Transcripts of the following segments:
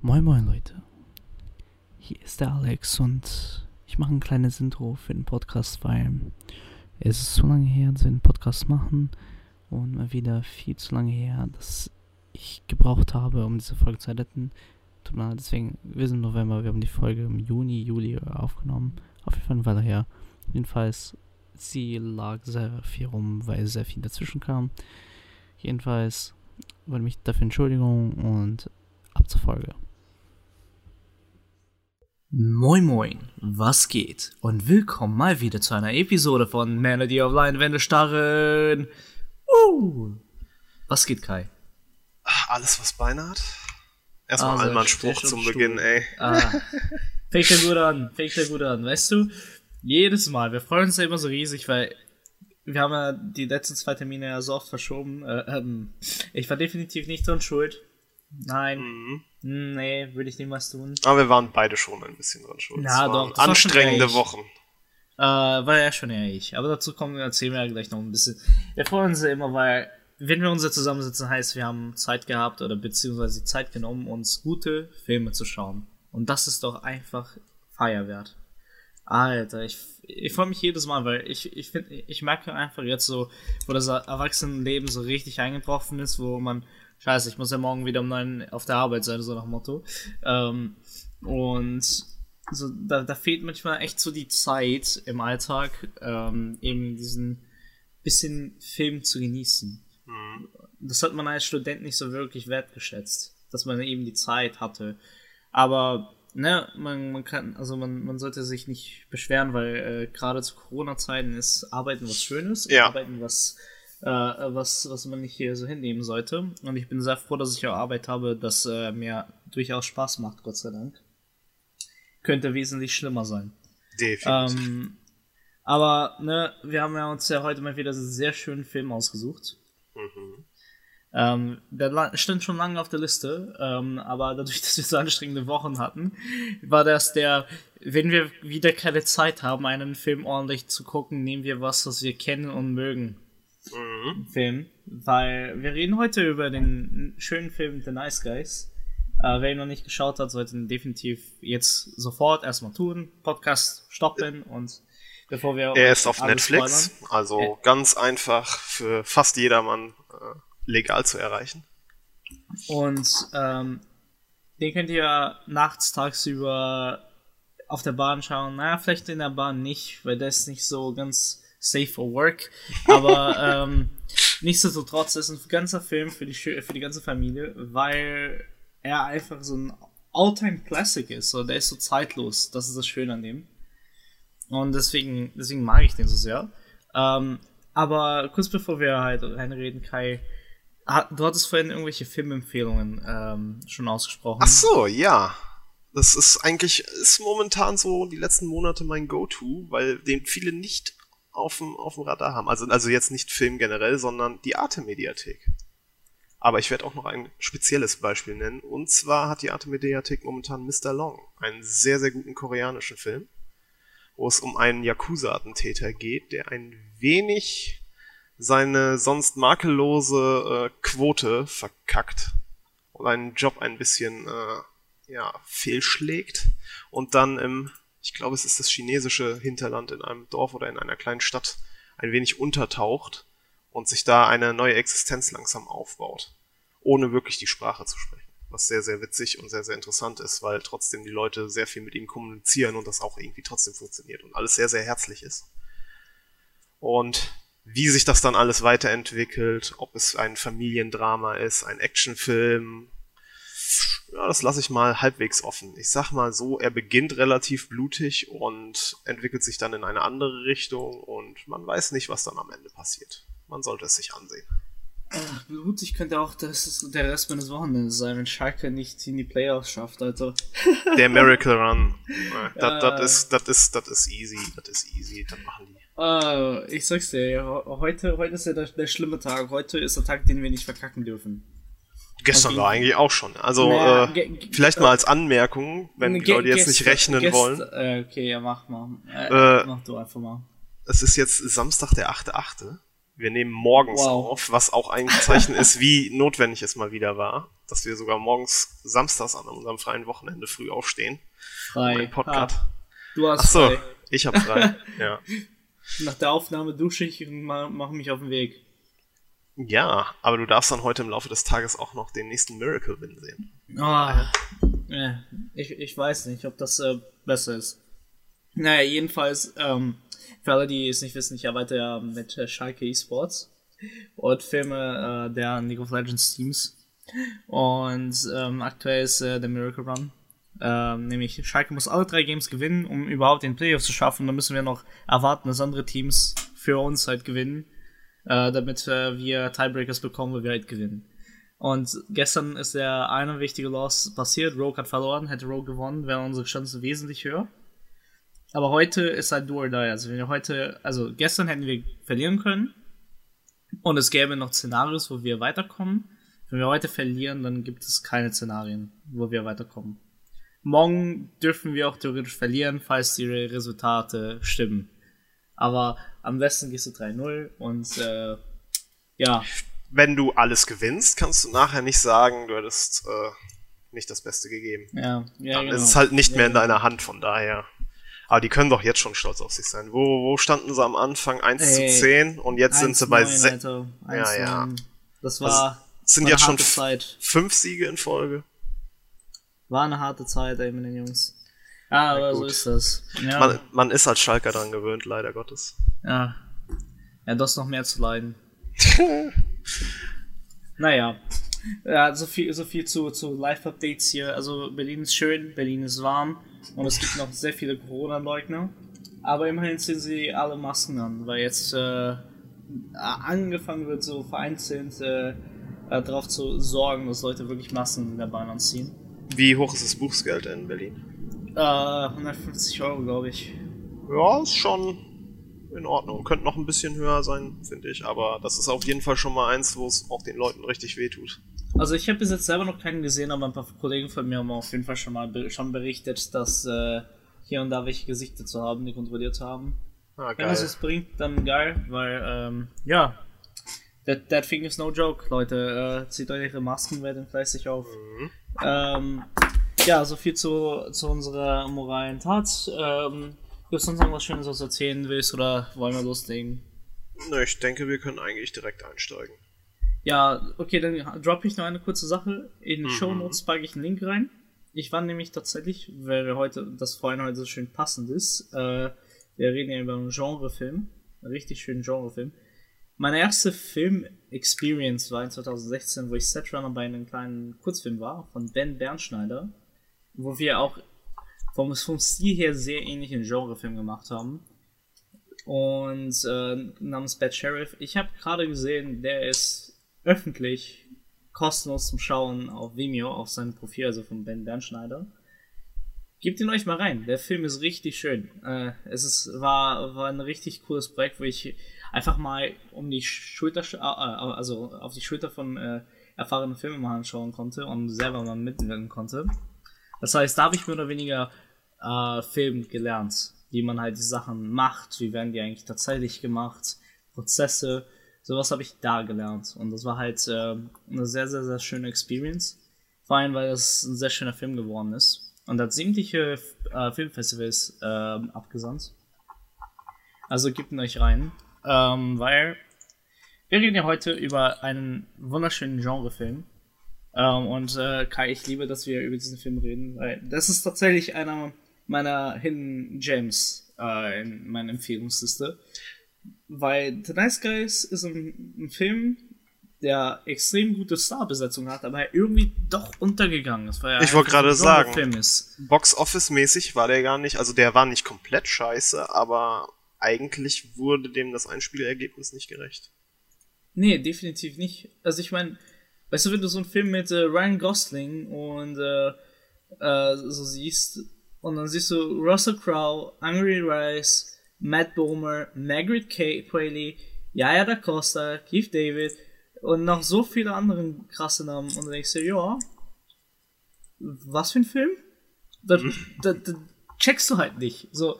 Moin moin Leute, hier ist der Alex und ich mache ein kleines Intro für den Podcast, weil es ist zu lange her, dass wir den Podcast machen und mal wieder viel zu lange her, dass ich gebraucht habe, um diese Folge zu editen. Tut mir leid, deswegen, wir sind im November, wir haben die Folge im Juni, Juli aufgenommen, auf jeden Fall eine Weile her. Jedenfalls, sie lag sehr viel rum, weil sehr viel dazwischen kam. Jedenfalls wollte mich dafür Entschuldigung und ab zur Folge. Moin Moin, was geht? Und willkommen mal wieder zu einer Episode von Melody of Leinwände starren. Uh. Was geht, Kai? Ach, alles, was Beine hat. Erstmal Also, einmal ein Spruch zum Stuhl. Beginn, ey. Ah, fängt ja gut an, fängt ja gut an. Weißt du, jedes Mal, wir freuen uns ja immer so riesig, weil wir haben ja die letzten zwei Termine ja so oft verschoben. Äh, ähm, ich war definitiv nicht dran schuld. Nein, Mhm. Hm, nee, würde ich niemals tun. Aber wir waren beide schon ein bisschen dran schuld. Waren doch, anstrengende. Wochen. Äh, war ja schon eher ich. Aber dazu kommen wir, erzählen wir ja gleich noch ein bisschen. Wir freuen uns ja immer, weil, wenn wir uns ja zusammensitzen, heißt, wir haben Zeit gehabt oder beziehungsweise Zeit genommen, uns gute Filme zu schauen. Und das ist doch einfach Feierwert. Alter, ich, ich freue mich jedes Mal, weil ich, ich finde, ich merke einfach jetzt so, wo das Erwachsenenleben so richtig eingetroffen ist, wo man, scheiße, ich muss ja morgen wieder um neun auf der Arbeit sein, so nach Motto. Ähm, und so, da, da fehlt manchmal echt so die Zeit im Alltag, ähm, eben diesen bisschen Film zu genießen. Mhm. Das hat man als Student nicht so wirklich wertgeschätzt, dass man eben die Zeit hatte. Aber ne, man, man kann, also man, man sollte sich nicht beschweren, weil äh, gerade zu Corona-Zeiten ist Arbeiten was Schönes, und Ja. Arbeiten was äh, was, was man nicht hier so hinnehmen sollte. Und ich bin sehr froh, dass ich auch Arbeit habe, das äh, mir durchaus Spaß macht, Gott sei Dank. Könnte wesentlich schlimmer sein. Definitiv. Ähm, aber ne, wir haben ja uns ja heute mal wieder einen sehr schönen Film ausgesucht. Mhm. Ähm, der stand schon lange auf der Liste, ähm, aber dadurch, dass wir so anstrengende Wochen hatten, war das der, wenn wir wieder keine Zeit haben, einen Film ordentlich zu gucken, nehmen wir was, was wir kennen und mögen. Mhm. Film, weil wir reden heute über den schönen Film The Nice Guys. Äh, wer ihn noch nicht geschaut hat, sollte ihn definitiv jetzt sofort erstmal tun, Podcast stoppen und bevor wir Er ist auf Netflix, spoilern. also Ja. ganz einfach für fast jedermann äh, legal zu erreichen. Und ähm, den könnt ihr nachts, tagsüber auf der Bahn schauen. Naja, vielleicht in der Bahn nicht, weil der ist nicht so ganz safe for work. Aber ähm, nichtsdestotrotz ist ein ganzer Film für die, für die ganze Familie, weil er einfach so ein Alltime Classic ist. So, der ist so zeitlos. Das ist das Schöne an dem. Und deswegen, deswegen mag ich den so sehr. Ähm, aber kurz bevor wir halt reinreden, Kai, du hattest vorhin irgendwelche Filmempfehlungen ähm, schon ausgesprochen. Ach so, ja. Das ist eigentlich, ist momentan so die letzten Monate mein Go-To, weil den viele nicht auf dem, auf dem Radar haben. Also, also jetzt nicht Film generell, sondern die Arte-Mediathek. Aber ich werde auch noch ein spezielles Beispiel nennen. Und zwar hat die Arte-Mediathek momentan Mr. Long, einen sehr, sehr guten koreanischen Film, wo es um einen Yakuza-Attentäter geht, der ein wenig seine sonst makellose äh, Quote verkackt und einen Job ein bisschen äh, ja, fehlschlägt und dann im, ich glaube, es ist das chinesische Hinterland in einem Dorf oder in einer kleinen Stadt ein wenig untertaucht und sich da eine neue Existenz langsam aufbaut, ohne wirklich die Sprache zu sprechen. Was sehr, sehr witzig und sehr, sehr interessant ist, weil trotzdem die Leute sehr viel mit ihm kommunizieren und das auch irgendwie trotzdem funktioniert und alles sehr, sehr herzlich ist. Und wie sich das dann alles weiterentwickelt, ob es ein Familiendrama ist, ein Actionfilm, ja, das lasse ich mal halbwegs offen. Ich sag mal so, er beginnt relativ blutig und entwickelt sich dann in eine andere Richtung und man weiß nicht, was dann am Ende passiert. Man sollte es sich ansehen. Ach, blutig könnte auch das der Rest meines Wochenendes sein, wenn Schalke nicht in die Playoffs schafft, Alter. Der Miracle Run, äh, Ja. das ist, das ist, das ist easy, das ist easy, das machen die. Äh, ich sag's dir, heute, heute ist ja der, der schlimme Tag. Heute ist der Tag, den wir nicht verkacken dürfen. Gestern Okay. war eigentlich auch schon. Also Naja, äh, vielleicht mal als Anmerkung, wenn die Leute jetzt nicht rechnen wollen. Äh, okay, ja, mach mal. Äh, Äh, mach du einfach mal. Es ist jetzt Samstag, der 8.8. Wir nehmen morgens Wow. auf, was auch ein Zeichen ist, wie notwendig es mal wieder war, dass wir sogar morgens samstags an unserem freien Wochenende früh aufstehen. Frei. Mein Podcast. Ah, du hast Ach so, frei. ich hab frei. ja. Nach der Aufnahme dusche ich und ma- mache mich auf den Weg. Ja, aber du darfst dann heute im Laufe des Tages auch noch den nächsten Miracle Win sehen. Ja, ich, ich weiß nicht, ob das äh, besser ist. Naja, jedenfalls, ähm, für alle, die es nicht wissen, ich arbeite ja mit äh, Schalke Esports und filme äh, der League of Legends Teams. Und ähm, aktuell ist äh, der Miracle Run. Ähm, nämlich Schalke muss alle drei Games gewinnen, um überhaupt den Playoffs zu schaffen. Dann müssen wir noch erwarten, dass andere Teams für uns halt gewinnen, äh, damit äh, wir Tiebreakers bekommen, wo wir halt gewinnen. Und gestern ist der eine wichtige Loss passiert. Rogue hat verloren, hätte Rogue gewonnen, wären unsere Chancen wesentlich höher. Aber heute ist halt do or die. Also wenn wir heute, also gestern hätten wir verlieren können. Und es gäbe noch Szenarios, wo wir weiterkommen. Wenn wir heute verlieren, dann gibt es keine Szenarien, wo wir weiterkommen. Morgen dürfen wir auch theoretisch verlieren, falls die Resultate stimmen. Aber am besten gehst du 3-0 und äh, ja, Wenn du alles gewinnst, kannst du nachher nicht sagen, du hättest äh, nicht das Beste gegeben. ja, ja, Dann genau. ist es halt nicht mehr in Ja. deiner Hand, von daher. Aber die können doch jetzt schon stolz auf sich sein. Wo, wo standen sie am Anfang? 1 Ey, zu 10 und jetzt sind sie bei 1-9, 6. Alter. Ja, ja. 1-9. Das war, sind war jetzt schon Zeit. fünf Siege in Folge. War eine harte Zeit, ey, mit den Jungs. Ja, aber so ist das. Ja, Man, man ist als Schalker dran gewöhnt, leider Gottes. ja. ja, das noch mehr zu leiden. naja. Ja, so viel, so viel zu, zu Live-Updates hier. Also Berlin ist schön, Berlin ist warm und es gibt noch sehr viele Corona-Leugner. Aber immerhin ziehen sie alle Masken an, weil jetzt äh, angefangen wird, so vereinzelt äh, äh, darauf zu sorgen, dass Leute wirklich Masken in der Bahn anziehen. Wie hoch ist das Buchsgeld in Berlin? Äh, 150 Euro, glaube ich. Ja, ist schon in Ordnung. Könnte noch ein bisschen höher sein, finde ich. Aber das ist auf jeden Fall schon mal eins, wo es auch den Leuten richtig wehtut. Also ich habe bis jetzt selber noch keinen gesehen, aber ein paar Kollegen von mir haben auf jeden Fall schon mal be schon berichtet, dass äh, hier und da welche Gesichter zu haben, die kontrolliert haben. Ah, Wenn das es bringt, dann geil, weil ähm, ja, that, that thing is no joke, Leute. Äh, zieht euch ihre Masken, werdet fleißig auf. Mhm. Ähm, ja, so viel zu, zu unserer moralen Tat. Ähm, Gibt es sonst noch was Schönes, was du erzählen willst oder wollen wir loslegen? Nö, ich denke, wir können eigentlich direkt einsteigen. Ja, okay, dann droppe ich noch eine kurze Sache. In die Mhm. Show Notes packe ich einen Link rein. Ich war nämlich tatsächlich, weil wir heute, das vorhin heute so schön passend ist, äh, wir reden ja über einen Genrefilm, einen richtig schönen Genrefilm. Meine erste Film-Experience war in 2016, wo ich Setrunner bei einem kleinen Kurzfilm war, von Ben Bernschneider, wo wir auch vom, vom Stil her sehr ähnlichen Genrefilm gemacht haben. Und äh, namens Bad Sheriff. Ich habe gerade gesehen, der ist öffentlich kostenlos zum Schauen auf Vimeo, auf seinem Profil, also von Ben Bernschneider. Gebt ihn euch mal rein. Der Film ist richtig schön. Äh, es ist, war, war ein richtig cooles Projekt, wo ich einfach mal um die Schulter, sch- äh, also auf die Schulter von äh, erfahrenen Filmemachern schauen konnte und selber mal mitwirken konnte. Das heißt, da habe ich mehr oder weniger äh, Film gelernt, wie man halt die Sachen macht, wie werden die eigentlich tatsächlich gemacht, Prozesse, sowas habe ich da gelernt. Und das war halt äh, eine sehr, sehr, sehr schöne Experience. Vor allem, weil das ein sehr schöner Film geworden ist. Und hat sämtliche äh, Filmfestivals äh, abgesandt. Also gebt ihn euch rein. Ähm, weil wir reden ja heute über einen wunderschönen Genrefilm. Ähm, und äh, Kai, ich liebe, dass wir über diesen Film reden, weil das ist tatsächlich einer meiner Hidden Gems äh, in meiner Empfehlungsliste. Weil The Nice Guys ist ein, ein Film, der extrem gute Starbesetzung hat, aber irgendwie doch untergegangen ist. Ich wollte gerade sagen. Film ist. Box-Office-mäßig war der gar nicht, also der war nicht komplett scheiße, aber eigentlich wurde dem das Einspielergebnis nicht gerecht. Nee, definitiv nicht. Also ich meine, weißt du, wenn du so einen Film mit äh, Ryan Gosling und äh, äh, so siehst, und dann siehst du Russell Crowe, Angry Rice, Matt Bomer, Margaret K. Qualley, Yaya da Costa, Keith David und noch so viele anderen krasse Namen und dann denkst du, ja, was für ein Film? Da, da, da checkst du halt nicht. So,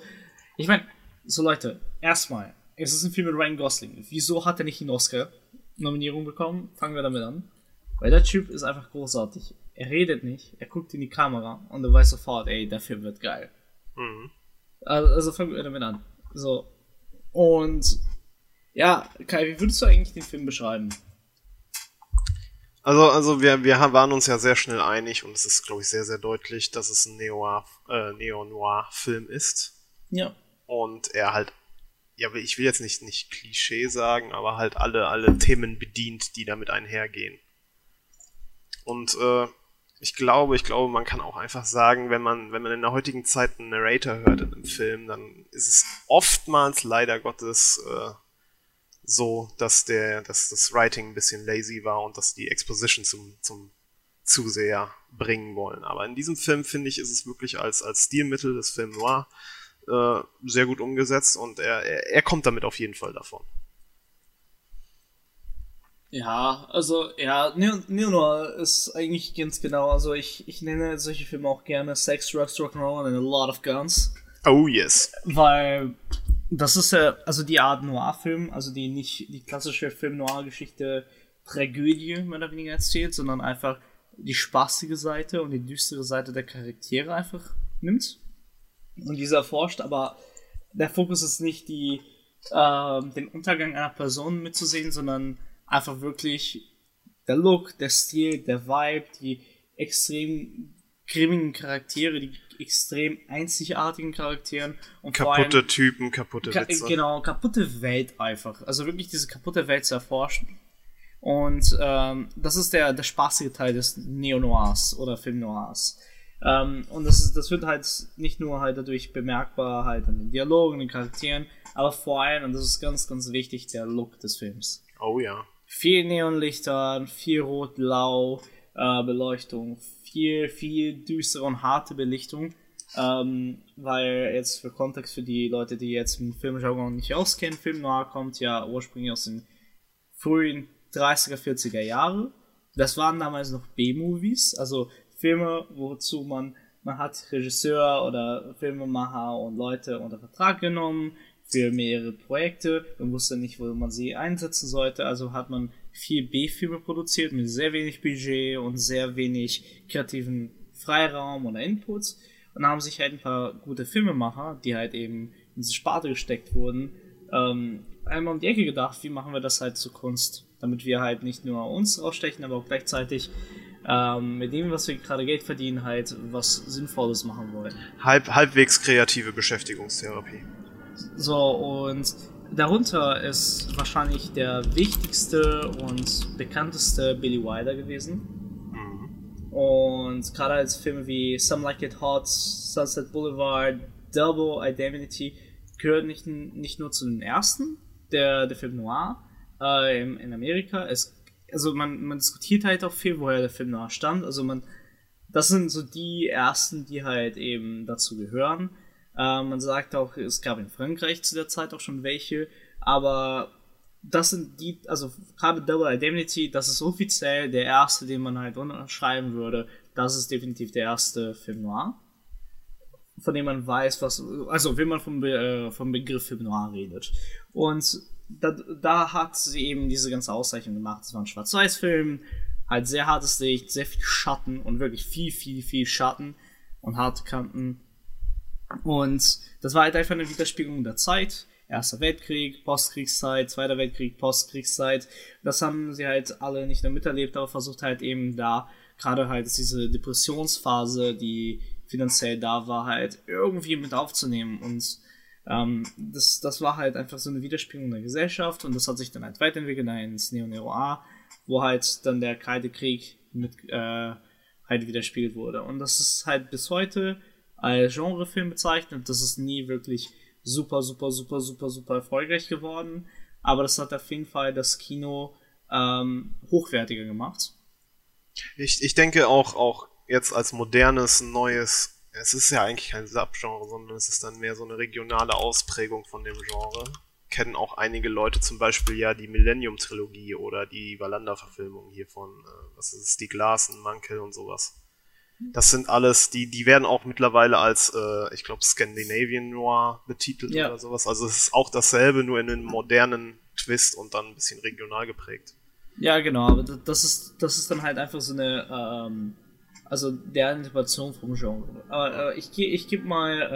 ich meine, so Leute, erstmal, es ist ein Film mit Ryan Gosling. Wieso hat er nicht eine Oscar-Nominierung bekommen? Fangen wir damit an. Weil der Typ ist einfach großartig. Er redet nicht, er guckt in die Kamera und du weißt sofort, ey, der Film wird geil. Mhm. Also, also fangen wir damit an. So. Und ja, Kai, wie würdest du eigentlich den Film beschreiben? Also, also wir, wir waren uns ja sehr schnell einig und es ist, glaube ich, sehr, sehr deutlich, dass es ein Neo-Noir-Film äh, ist. Ja. Und er halt, ja, ich will jetzt nicht, nicht Klischee sagen, aber halt alle, alle Themen bedient, die damit einhergehen. Und äh, ich glaube, ich glaube, man kann auch einfach sagen, wenn man, wenn man in der heutigen Zeit einen Narrator hört in einem Film, dann ist es oftmals leider Gottes äh, so, dass der, dass das Writing ein bisschen lazy war und dass die Exposition zum, zum Zuseher bringen wollen. Aber in diesem Film finde ich, ist es wirklich als, als Stilmittel des Film Noir äh, sehr gut umgesetzt und er, er, er kommt damit auf jeden Fall davon. Ja, also ja, Neo Noir ist eigentlich ganz genau, also ich, ich nenne solche Filme auch gerne Sex, Drugs, Rock'n'Roll and a Lot of Guns. Oh yes. Weil das ist ja, also die Art Noir-Film, also die nicht die klassische Film-Noir-Geschichte Tragödie mehr oder weniger erzählt, sondern einfach die spaßige Seite und die düstere Seite der Charaktere einfach nimmt. Und diese erforscht, aber der Fokus ist nicht die, äh, den Untergang einer Person mitzusehen, sondern einfach wirklich der Look, der Stil, der Vibe, die extrem grimmigen Charaktere, die extrem einzigartigen Charakteren und kaputte allem, Typen, kaputte ka Witze. Genau, kaputte Welt einfach. Also wirklich diese kaputte Welt zu erforschen. Und ähm, das ist der, der spaßige Teil des Neo-Noirs oder Film-Noirs. Ähm, und das, ist, das wird halt nicht nur halt dadurch bemerkbar, halt an den Dialogen, den Charakteren, aber vor allem, und das ist ganz, ganz wichtig, der Look des Films. Oh ja. Viel Neonlichter, viel Rot-Blau, äh, Beleuchtung, viel, viel düstere und harte Belichtung. Ähm, weil jetzt für Kontext für die Leute, die jetzt mit Filmjargon nicht auskennen, Film Noir kommt ja ursprünglich aus den frühen 30er, 40er Jahre. Das waren damals noch B-Movies, also Filme, wozu man, man hat Regisseur oder Filmemacher und Leute unter Vertrag genommen für mehrere Projekte. Man wusste nicht, wo man sie einsetzen sollte, also hat man viel B-Filme produziert mit sehr wenig Budget und sehr wenig kreativen Freiraum oder Inputs. Und da haben sich halt ein paar gute Filmemacher, die halt eben in diese Sparte gesteckt wurden, ähm, einmal um die Ecke gedacht, wie machen wir das halt zu Kunst, damit wir halt nicht nur uns rausstechen, aber auch gleichzeitig ähm, mit dem, was wir gerade Geld verdienen, halt was Sinnvolles machen wollen. Halb, halbwegs kreative Beschäftigungstherapie. So, und darunter ist wahrscheinlich der wichtigste und bekannteste Billy Wilder gewesen. Und gerade als Filme wie Some Like It Hot, Sunset Boulevard, Double Identity gehören nicht, nicht nur zu den ersten der, der Film Noir äh, in, in Amerika. Es, also man, man diskutiert halt auch viel, woher der Film Noir stammt. Also man, das sind so die ersten, die halt eben dazu gehören. Äh, man sagt auch, es gab in Frankreich zu der Zeit auch schon welche, aber das sind die, also gerade Double Indemnity, das ist offiziell der erste, den man halt unterschreiben würde. Das ist definitiv der erste Film Noir, von dem man weiß, was, also wenn man vom, äh, vom Begriff Film Noir redet. Und da, da hat sie eben diese ganze Auszeichnung gemacht. Es war ein Schwarz-Weiß-Film, halt sehr hartes Licht, sehr viel Schatten und wirklich viel, viel, viel Schatten und harte Kanten. Und das war halt einfach eine Widerspiegelung der Zeit. Erster Weltkrieg, Postkriegszeit, Zweiter Weltkrieg, Postkriegszeit. Das haben sie halt alle nicht nur miterlebt, aber versucht halt eben da, gerade halt diese Depressionsphase, die finanziell da war, halt irgendwie mit aufzunehmen. Und ähm, das, das war halt einfach so eine Widerspiegelung der Gesellschaft und das hat sich dann halt weiterentwickelt ins Neo-Neo-A, wo halt dann der Kalte Krieg mit äh, halt widerspiegelt wurde. Und das ist halt bis heute als Genrefilm bezeichnet. Das ist nie wirklich super, super, super, super, super erfolgreich geworden. Aber das hat auf jeden Fall das Kino ähm, hochwertiger gemacht. Ich, ich denke auch, auch jetzt als modernes, neues, es ist ja eigentlich kein Subgenre, sondern es ist dann mehr so eine regionale Ausprägung von dem Genre. Kennen auch einige Leute zum Beispiel ja die Millennium-Trilogie oder die Valanda-Verfilmung hier von, äh, was ist es, die Glasen, Mankel und sowas. Das sind alles, die, die werden auch mittlerweile als, äh, ich glaube, Scandinavian Noir betitelt Ja. oder sowas. Also es ist auch dasselbe, nur in einem modernen Twist und dann ein bisschen regional geprägt. Ja, genau, aber das ist, das ist dann halt einfach so eine, ähm, also der Interpretation vom Genre. Aber äh, ich, ich gebe mal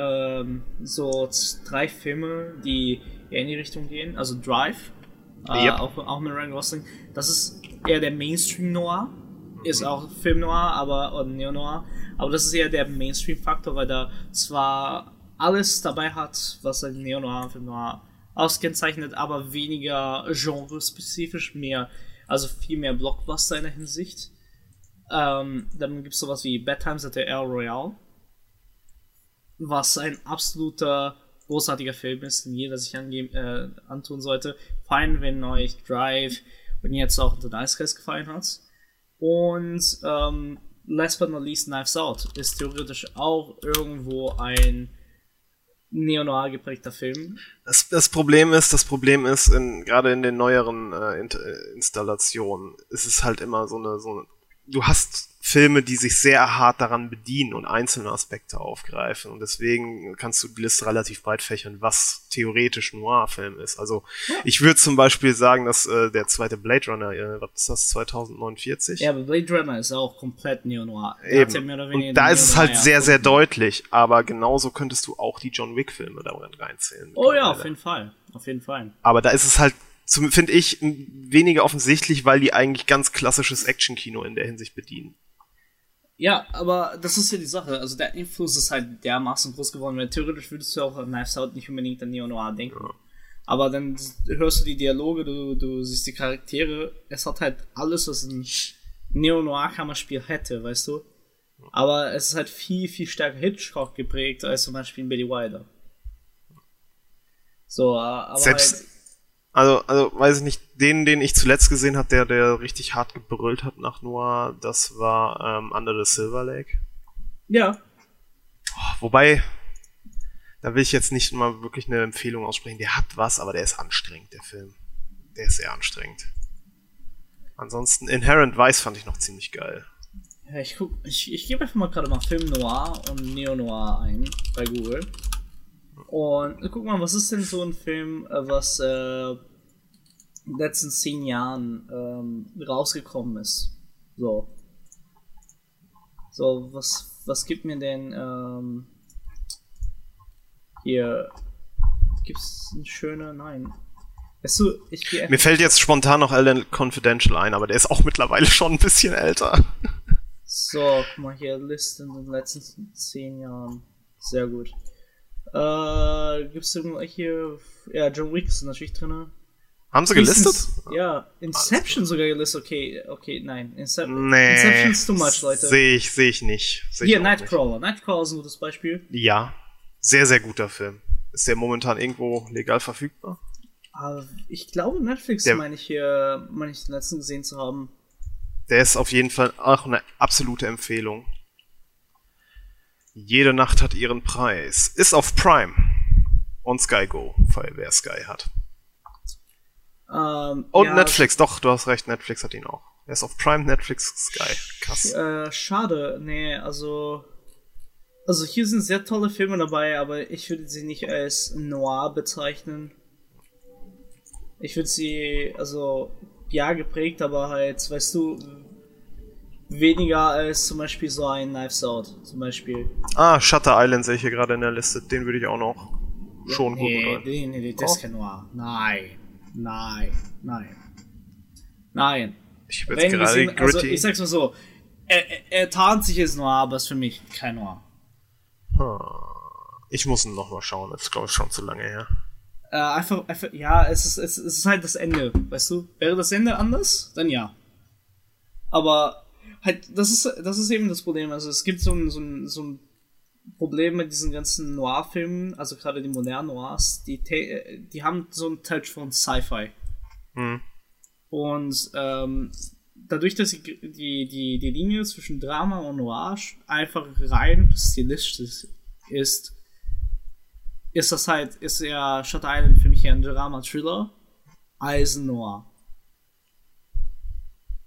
ähm, so drei Filme, die eher in die Richtung gehen. Also Drive, äh, Yep. auch, auch mit Ryan Gosling. Das ist eher der Mainstream-Noir. Ist auch Film-Noir, aber, oder Neo-Noir. Aber das ist eher der Mainstream-Faktor, weil da zwar alles dabei hat, was ein Neo-Noir und Film-Noir auskennzeichnet, aber weniger genrespezifisch, mehr, also viel mehr Blockbuster in der Hinsicht. Ähm, dann gibt es sowas wie Bad Times at the El Royale, was ein absoluter großartiger Film ist, den jeder sich äh, antun sollte. Allem, wenn euch Drive und jetzt auch The Nice Guys gefallen hat. Und ähm, last but not least, Knives Out ist theoretisch auch irgendwo ein neo-noir geprägter Film. Das, das Problem ist, das Problem ist, in, gerade in den neueren äh, äh, Installationen, ist es halt immer so eine, so eine, du hast Filme, die sich sehr hart daran bedienen und einzelne Aspekte aufgreifen und deswegen kannst du die Liste relativ breit fächern, was theoretisch Noir-Film ist. Also ich würde zum Beispiel sagen, dass äh, der zweite Blade Runner, äh, was ist das, 2049? Ja, aber Blade Runner ist auch komplett neo-noir. Eben. ja und da ist es halt sehr, sehr deutlich, aber genauso könntest du auch die John Wick-Filme da reinzählen. Oh ja, auf jeden Fall. Auf jeden Fall. Aber da ist es halt, finde ich, weniger offensichtlich, weil die eigentlich ganz klassisches Actionkino in der Hinsicht bedienen. Ja, aber das ist ja die Sache. Also der Einfluss ist halt dermaßen groß geworden, weil theoretisch würdest du auch an Knives Out nicht unbedingt an Neo-Noir denken. Aber dann hörst du die Dialoge, du, du siehst die Charaktere. Es hat halt alles, was ein Neo-Noir-Kammerspiel hätte, weißt du? Aber es ist halt viel, viel stärker Hitchcock geprägt als zum Beispiel in Billy Wilder. So, äh, aber Selbst, halt, also, also, weiß ich nicht, den, den ich zuletzt gesehen habe, der, der richtig hart gebrüllt hat nach Noir, das war ähm, Under the Silver Lake. ja, Wobei, da will ich jetzt nicht mal wirklich eine Empfehlung aussprechen. Der hat was, aber der ist anstrengend, der Film. Der ist sehr anstrengend. Ansonsten, Inherent Vice fand ich noch ziemlich geil. Ja, ich guck, ich, ich gebe einfach mal gerade mal Film Noir und Neo Noir ein bei Google. Und guck mal, was ist denn so ein Film, äh, was äh, in den letzten zehn Jahren ähm, rausgekommen ist? So. So, was, was gibt mir denn ähm, hier? Gibt's ein schöner? Nein. Weißt du, ich gehe Mir fällt jetzt spontan noch Ellen Confidential ein, aber der ist auch mittlerweile schon ein bisschen älter. So, guck mal hier, Liste in den letzten zehn Jahren. Sehr gut. Äh, gibt's irgendwo hier, ja, John Wick ist natürlich drin. Haben sie gelistet? Ja, Inception sogar gelistet, okay, okay, nein. Incep Nee. Inception ist too much, Leute. Sehe ich, sehe ich nicht. Seh ich Hier, auch Nightcrawler. Nightcrawler ist ein gutes Beispiel. Nicht. Ja. Sehr, sehr guter Film. Ist der momentan irgendwo legal verfügbar? Aber ich glaube, Netflix Der- meine ich hier, meine ich den letzten gesehen zu haben. Der ist auf jeden Fall auch eine absolute Empfehlung. Jede Nacht hat ihren Preis. Ist auf Prime. Und Sky Go, wer Sky hat. Ähm, Und ja, Netflix, doch, du hast recht, Netflix hat ihn auch. Er ist auf Prime, Netflix, Sky. Krass. Äh, schade, nee, also. Also hier sind sehr tolle Filme dabei, aber ich würde sie nicht als noir bezeichnen. Ich würde sie, also, ja, geprägt, aber halt, weißt du, weniger als zum Beispiel so ein Knives Out, zum Beispiel. Ah, Shutter Island sehe ich hier gerade in der Liste. Den würde ich auch noch schon gut nee, rein. nee, nee, nee, das kein Noir. Nein, nein, nein. Nein. Ich habe jetzt gerade also Gritty. ich sag's mal so, er, er, er tarnt sich als Noir, aber ist für mich kein Noir. ich muss ihn noch mal schauen. Das ist, glaube ich, schon zu lange her. Äh, einfach, einfach, ja, es ist, es, es ist halt das Ende, weißt du? Wäre das Ende anders, dann ja. Aber halt, das ist, das ist eben das Problem. Also es gibt so ein, so ein, so ein Problem mit diesen ganzen Noir-Filmen, also gerade die modernen Noirs, die, die haben so einen Touch von Sci-Fi. Hm. Und ähm, dadurch, dass die, die, die, die Linie zwischen Drama und Noir einfach rein stilistisch ist, ist das halt, ist ja Shutter Island für mich eher ein Drama-Thriller als ein Noir.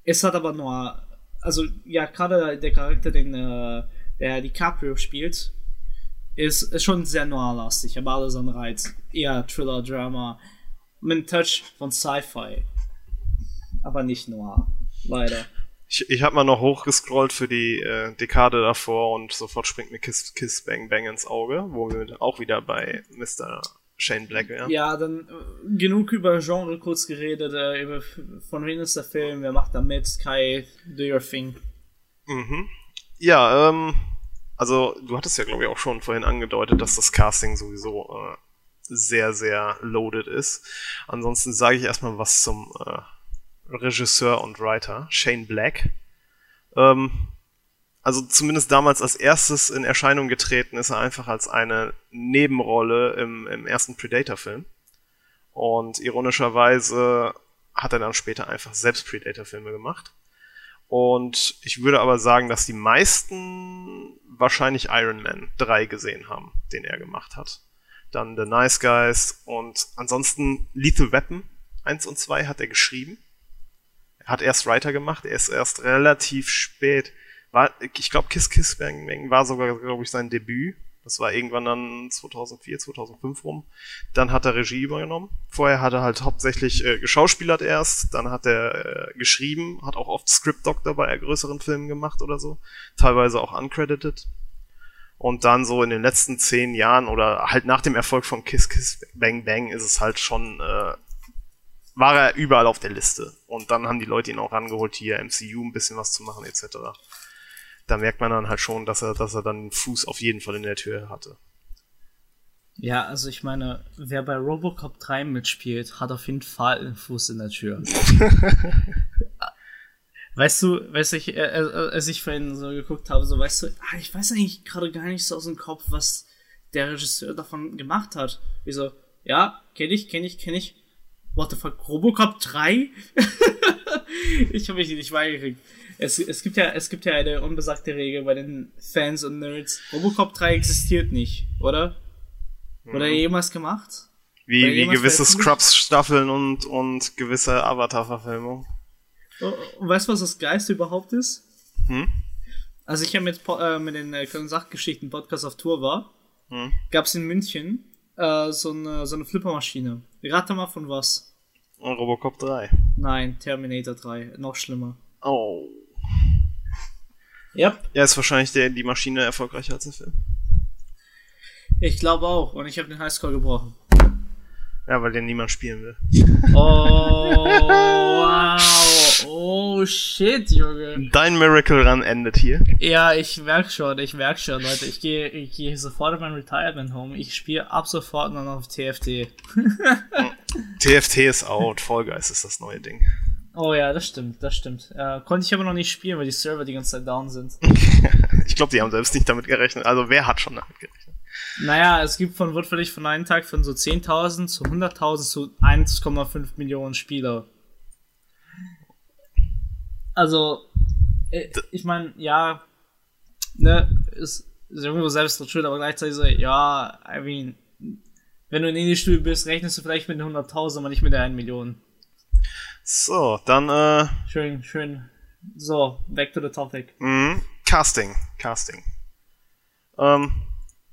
Es hat aber Noir, also ja, gerade der Charakter, den äh, der DiCaprio spielt, ist, ist schon sehr noir-lastig, aber alles andere halt eher Thriller, Drama, mit einem Touch von Sci-Fi. Aber nicht noir, leider. Ich, ich habe mal noch hochgescrollt für die äh, Dekade davor und sofort springt mir Kiss, Kiss Bang Bang ins Auge, wo wir auch wieder bei Mr. Shane Black wären. Ja, dann äh, genug über Genre kurz geredet, äh, über, von wem ist der Film, wer macht da mit, Kai, do your thing. Mhm. Ja, ähm, also du hattest ja glaube ich auch schon vorhin angedeutet, dass das Casting sowieso äh, sehr, sehr loaded ist. Ansonsten sage ich erstmal was zum äh, Regisseur und Writer, Shane Black. Ähm, also zumindest damals als erstes in Erscheinung getreten ist er einfach als eine Nebenrolle im, im ersten Predator-Film. Und ironischerweise hat er dann später einfach selbst Predator-Filme gemacht. Und ich würde aber sagen, dass die meisten wahrscheinlich Iron Man 3 gesehen haben, den er gemacht hat. Dann The Nice Guys und ansonsten Lethal Weapon 1 und 2 hat er geschrieben. Er hat erst Writer gemacht, er ist erst relativ spät. War, ich glaube, Kiss Kiss Bang Bang war sogar, glaube ich, sein Debüt. Das war irgendwann dann 2004, 2005 rum. Dann hat er Regie übernommen. Vorher hat er halt hauptsächlich äh, geschauspielert erst. Dann hat er äh, geschrieben, hat auch oft Script Doctor bei größeren Filmen gemacht oder so. Teilweise auch uncredited. Und dann so in den letzten zehn Jahren oder halt nach dem Erfolg von Kiss Kiss Bang Bang ist es halt schon, äh, war er überall auf der Liste. Und dann haben die Leute ihn auch rangeholt, hier MCU ein bisschen was zu machen etc da merkt man dann halt schon, dass er, dass er dann einen Fuß auf jeden Fall in der Tür hatte. Ja, also ich meine, wer bei Robocop 3 mitspielt, hat auf jeden Fall einen Fuß in der Tür. weißt du, weißt du, ich, äh, äh, als ich vorhin so geguckt habe, so weißt du, ah, ich weiß eigentlich gerade gar nicht so aus dem Kopf, was der Regisseur davon gemacht hat. Wieso, ja, kenne ich, kenne ich, kenne ich. What the fuck, Robocop 3? ich habe mich nicht weitergekriegt. Es, es, gibt ja, es gibt ja eine unbesagte Regel bei den Fans und Nerds. Robocop 3 existiert nicht, oder? Wurde er mhm. jemals gemacht? Wie, wie gewisse Scrubs-Staffeln und, und gewisse Avatar-Verfilmungen. Oh, und weißt du, was das Geiste überhaupt ist? Hm? Also ich habe mit, äh, mit den äh, Sachgeschichten Podcast auf Tour war, hm? gab es in München äh, so, eine, so eine Flippermaschine. Rate mal von was? Robocop 3. Nein, Terminator 3. Noch schlimmer. Oh. Ja, ist wahrscheinlich der, die Maschine erfolgreicher als der Film. Ich glaube auch. Und ich habe den Highscore gebrochen. Ja, weil den niemand spielen will. Oh, wow. Oh, shit, Junge. Dein Miracle Run endet hier. Ja, ich merk schon, ich merk schon, Leute. Ich gehe ich geh sofort in mein Retirement Home. Ich spiele ab sofort nur noch auf TFT. TFT ist out. Guys ist das neue Ding. Oh ja, das stimmt, das stimmt. Äh, konnte ich aber noch nicht spielen, weil die Server die ganze Zeit down sind. ich glaube, die haben selbst nicht damit gerechnet. Also wer hat schon damit gerechnet? Naja, es gibt von wirklich von einem Tag von so 10.000 zu 100.000 zu 1,5 Millionen Spieler. Also, äh, ich meine, ja, ne, ist, ist irgendwo selbst schuld, aber gleichzeitig so, ja, I mean, wenn du in Indie-Studio bist, rechnest du vielleicht mit den 100.000, aber nicht mit der 1 Million. So, dann äh. Schön, schön. So, back to the topic. Mhm. Casting, Casting. Ähm,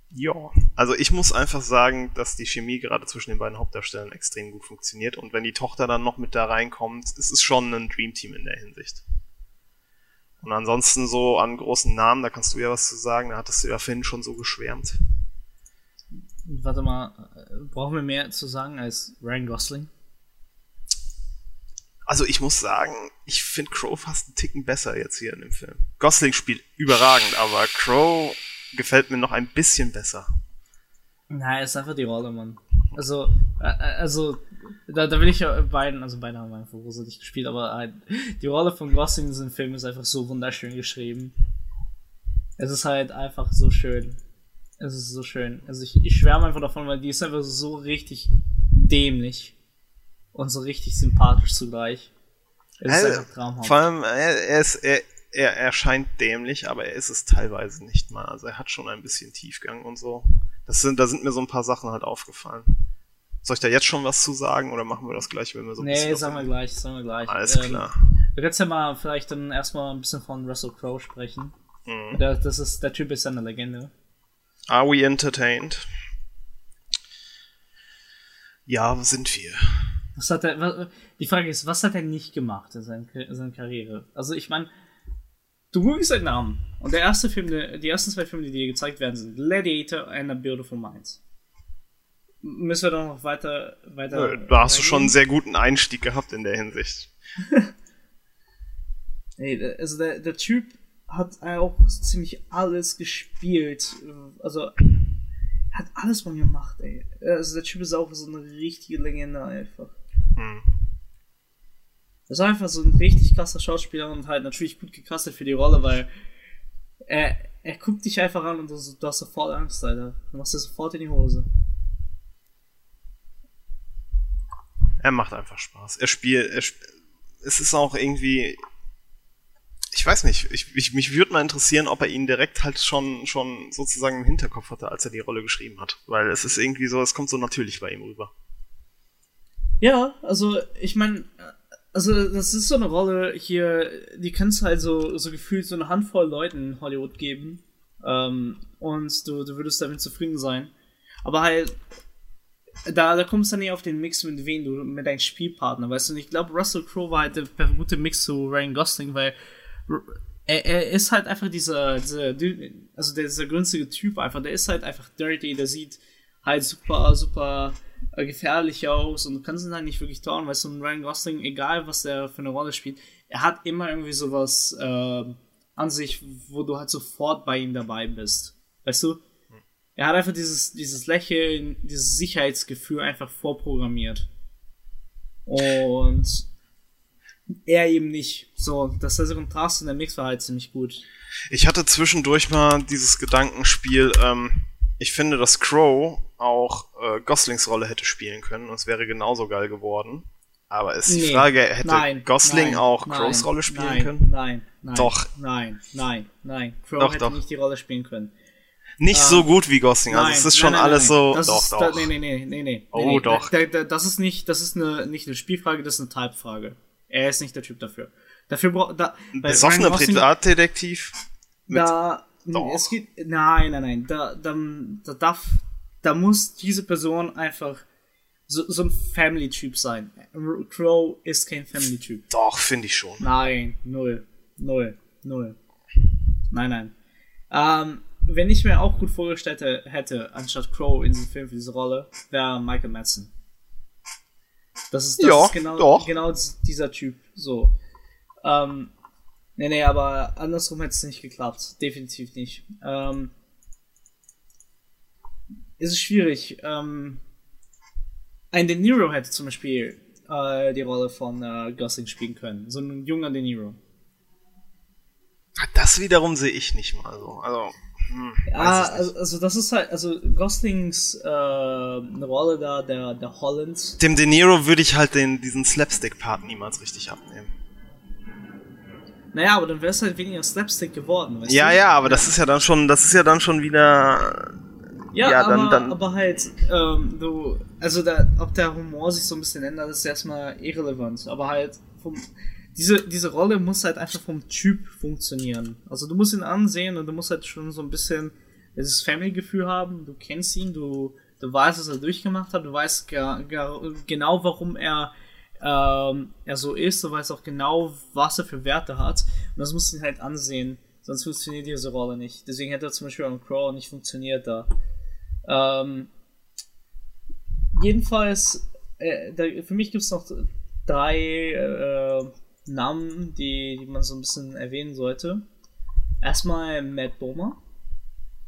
ja, also ich muss einfach sagen, dass die Chemie gerade zwischen den beiden Hauptdarstellern extrem gut funktioniert und wenn die Tochter dann noch mit da reinkommt, ist es schon ein Dreamteam in der Hinsicht. Und ansonsten so an großen Namen, da kannst du ja was zu sagen, da hattest du ja vorhin schon so geschwärmt. Warte mal, äh, brauchen wir mehr zu sagen als Ryan Gosling? Also ich muss sagen, ich finde Crow fast einen Ticken besser jetzt hier in dem Film. Gosling spielt überragend, aber Crow gefällt mir noch ein bisschen besser. Nein, ist einfach die Rolle, Mann. Also, äh, äh, also, da, da will ich ja beiden, also beide haben einfach großartig gespielt, aber halt, die Rolle von Gosling in diesem Film ist einfach so wunderschön geschrieben. Es ist halt einfach so schön. Es ist so schön. Also ich, ich schwärme einfach davon, weil die ist einfach so richtig dämlich und so richtig sympathisch zugleich. Es ist einfach traumhaft. Vor allem, er, er, ist, er, er erscheint dämlich, aber er ist es teilweise nicht mal. Also er hat schon ein bisschen Tiefgang und so. Das sind, da sind mir so ein paar Sachen halt aufgefallen. Soll ich da jetzt schon was zu sagen oder machen wir das gleich, wenn wir so ein Nee, sagen wir gleich, sagen wir gleich. Alles ähm, klar. Du kannst ja mal vielleicht dann erstmal ein bisschen von Russell Crowe sprechen. Mhm. Der, das ist, der Typ ist eine Legende. Are we entertained? Ja, sind wir. Was hat er, was, die Frage ist, was hat er nicht gemacht in, seiner, in seiner Karriere? Also ich meine, du googelst seinen Namen und der erste Film, die ersten zwei Filme, die dir gezeigt werden, sind Gladiator and A Beautiful Minds. Müssen wir doch noch weiter, weiter. Ja, da hast du schon einen sehr guten Einstieg gehabt in der Hinsicht. Ey, also der, der Typ hat auch ziemlich alles gespielt. Also hat alles von mir gemacht, ey. Also der Typ ist auch so eine richtige Legende einfach. Hm. Das ist einfach so ein richtig krasser Schauspieler und halt natürlich gut gecastet für die Rolle, weil er, er guckt dich einfach an und du, du hast sofort Angst, Alter. Du machst dir sofort in die Hose. Er macht einfach Spaß. Er spielt, er sp es ist auch irgendwie, ich weiß nicht, ich, ich, mich würde mal interessieren, ob er ihn direkt halt schon, schon sozusagen im Hinterkopf hatte, als er die Rolle geschrieben hat. Weil es ist irgendwie so, es kommt so natürlich bei ihm rüber. Ja, also ich meine, also das ist so eine Rolle hier, die kannst du halt so, so gefühlt so eine Handvoll Leuten in Hollywood geben. Ähm, und du, du würdest damit zufrieden sein. Aber halt, da, da kommst du dann nicht auf den Mix, mit wem du, mit deinem Spielpartner, weißt du? Und ich glaube, Russell Crowe war halt der gute Mix zu Ryan Gosling, weil er, er ist halt einfach dieser, dieser, also dieser günstige Typ einfach, der ist halt einfach dirty, der sieht halt super, super äh, gefährlich aus und du kannst ihn halt nicht wirklich trauen, weil so ein Ryan Gosling, egal was der für eine Rolle spielt, er hat immer irgendwie sowas äh, an sich, wo du halt sofort bei ihm dabei bist. Weißt du? Er hat einfach dieses, dieses Lächeln, dieses Sicherheitsgefühl einfach vorprogrammiert. Und er eben nicht. So, das ist der Kontrast in der Mix war halt ziemlich gut. Ich hatte zwischendurch mal dieses Gedankenspiel, ähm, ich finde, dass Crow auch äh, Goslings Rolle hätte spielen können und es wäre genauso geil geworden. Aber ist nee, die Frage, hätte nein, Gosling nein, auch Crows Rolle spielen nein, können? Nein, nein. Doch. Nein, nein, nein. Crow doch, hätte doch. nicht die Rolle spielen können. Nicht ähm, so gut wie Gosling, also es ist schon alles so. Das doch, ist, doch. Da, nee, nee, nee, nee, nee. Oh, nee, doch. Da, da, das ist nicht, das ist eine, nicht eine Spielfrage, das ist eine Typefrage. Er ist nicht der Typ dafür. Dafür braucht da. Besoffener Privatdetektiv. Da. Es geht. Nein, nein, nein. Da, da, da darf. Da muss diese Person einfach so, so ein Family-Typ sein. Crow ist kein Family-Typ. Doch, finde ich schon. Nein, null. Null. Null. Nein, nein. Ähm, wenn ich mir auch gut vorgestellt hätte, anstatt Crow in diesem Film für diese Rolle, wäre Michael Madsen. Das ist, das ja, ist genau, doch. genau dieser Typ. So. Ähm, nee, nee, aber andersrum hätte es nicht geklappt. Definitiv nicht. Ähm, ist es schwierig. Ähm, ein De Niro hätte zum Beispiel äh, die Rolle von äh, Gosling spielen können. So ein junger De Niro. Das wiederum sehe ich nicht mal so. Also. Hm, ja, also, also, das ist halt, also Goslings äh, Rolle da, der, der Holland. Dem De Niro würde ich halt den, diesen Slapstick-Part niemals richtig abnehmen. Naja, aber dann wäre es halt weniger Slapstick geworden, weißt ja, du? Ja, aber das ist ja dann schon, das ist ja dann schon wieder. Ja, ja aber, dann, dann aber halt, ähm, du, also da, ob der Humor sich so ein bisschen ändert, ist erstmal irrelevant. Aber halt vom, diese, diese Rolle muss halt einfach vom Typ funktionieren. Also du musst ihn ansehen und du musst halt schon so ein bisschen dieses Family-Gefühl haben. Du kennst ihn, du, du weißt, was er durchgemacht hat, du weißt gar, gar, genau, warum er, ähm, er so ist, du weißt auch genau, was er für Werte hat. Und das musst du ihn halt ansehen, sonst funktioniert diese Rolle nicht. Deswegen hätte er zum Beispiel am Crow nicht funktioniert da. Ähm, jedenfalls, äh, da, für mich gibt es noch drei äh, Namen, die, die man so ein bisschen erwähnen sollte. Erstmal Matt Bomer,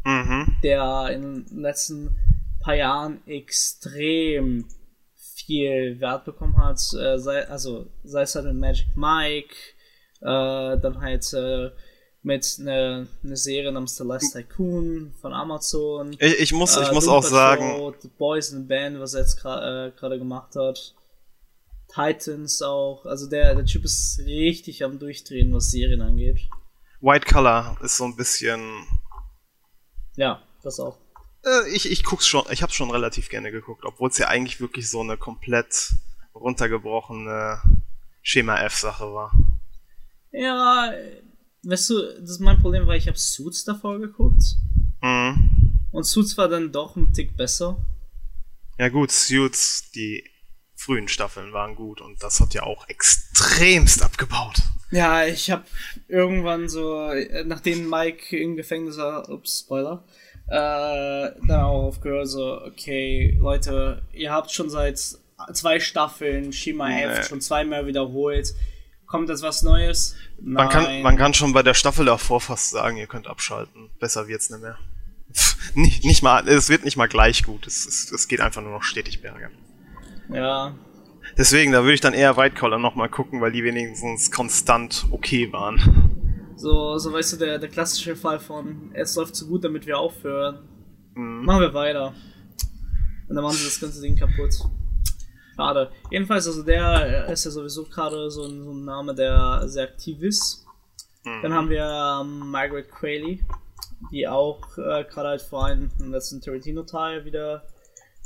mhm. der in den letzten paar Jahren extrem viel Wert bekommen hat, äh, sei, also sei es halt mit Magic Mike, äh, dann halt äh, mit einer ne Serie namens The Last Tycoon von Amazon. Ich, ich muss, ich äh, muss auch sagen. Show, The Boys in the Band, was er jetzt gerade äh, gemacht hat. Titans auch. Also der, der Typ ist richtig am Durchdrehen, was Serien angeht. White Color ist so ein bisschen. Ja, das auch. Äh, ich, ich guck's schon, ich hab's schon relativ gerne geguckt, obwohl es ja eigentlich wirklich so eine komplett runtergebrochene Schema F-Sache war. Ja, weißt du, das ist mein Problem, weil ich habe Suits davor geguckt. Mhm. Und Suits war dann doch ein Tick besser. Ja gut, Suits, die frühen Staffeln waren gut und das hat ja auch extremst abgebaut. Ja, ich habe irgendwann so, nachdem Mike im Gefängnis war, ups, Spoiler, äh, dann auch aufgehört, so, okay, Leute, ihr habt schon seit zwei Staffeln Shima Nee. F schon zweimal wiederholt. Kommt jetzt was Neues? Man kann, man kann schon bei der Staffel davor fast sagen, ihr könnt abschalten. Besser wird's nicht mehr. Nicht, nicht mal, es wird nicht mal gleich gut. Es, es, es geht einfach nur noch stetig bergan. Ja, Deswegen, da würde ich dann eher White Collar nochmal gucken, weil die wenigstens konstant okay waren. so, so weißt du, der, der klassische Fall von, es läuft zu gut, damit wir aufhören. Mhm. Machen wir weiter. Und dann machen sie das ganze Ding kaputt. Schade. Jedenfalls, also der ist ja sowieso gerade so ein, so ein Name, der sehr aktiv ist. Mhm. Dann haben wir ähm, Margaret Qualley, die auch äh, gerade halt vor allem im letzten Tarantino-Teil wieder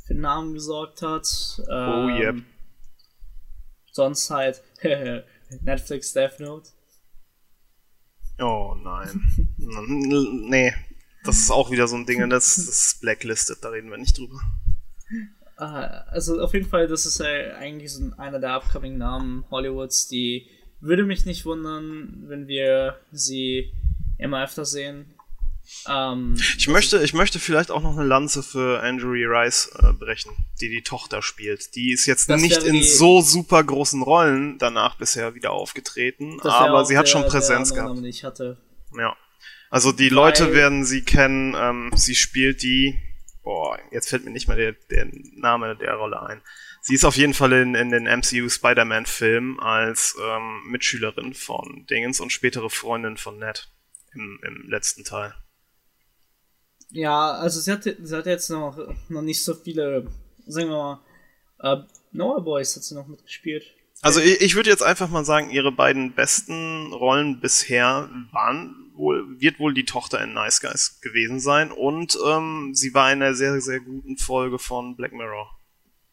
für den Namen gesorgt hat. Oh, yep. Sonst halt Netflix Death Note. Oh nein. Nee. Das ist auch wieder so ein Ding, das, das ist blacklisted, da reden wir nicht drüber. Äh, also auf jeden Fall, das ist ja eigentlich so einer der upcoming Namen Hollywoods, die würde mich nicht wundern, wenn wir sie immer öfter sehen. Ähm, Ich möchte, ich möchte vielleicht auch noch eine Lanze für Andrew Rice äh, brechen, die die Tochter spielt. Die ist jetzt nicht in so super großen Rollen danach bisher wieder aufgetreten, aber sie hat der- schon Präsenz gehabt. Name, den ich hatte. Ja. Also die Leute werden sie kennen. Ähm, sie spielt die. Boah, jetzt fällt mir nicht mehr der, der Name der Rolle ein. Sie ist auf jeden Fall in, in den MCU Spider-Man-Film als ähm, Mitschülerin von Dingens und spätere Freundin von Ned im, im letzten Teil. Ja, also sie hat, sie hat jetzt noch, noch nicht so viele, sagen wir mal, äh, Noah Boys hat sie noch mitgespielt. Also ich, ich würde jetzt einfach mal sagen, ihre beiden besten Rollen bisher waren wohl, wird wohl die Tochter in Nice Guys gewesen sein und ähm, sie war in einer sehr, sehr guten Folge von Black Mirror.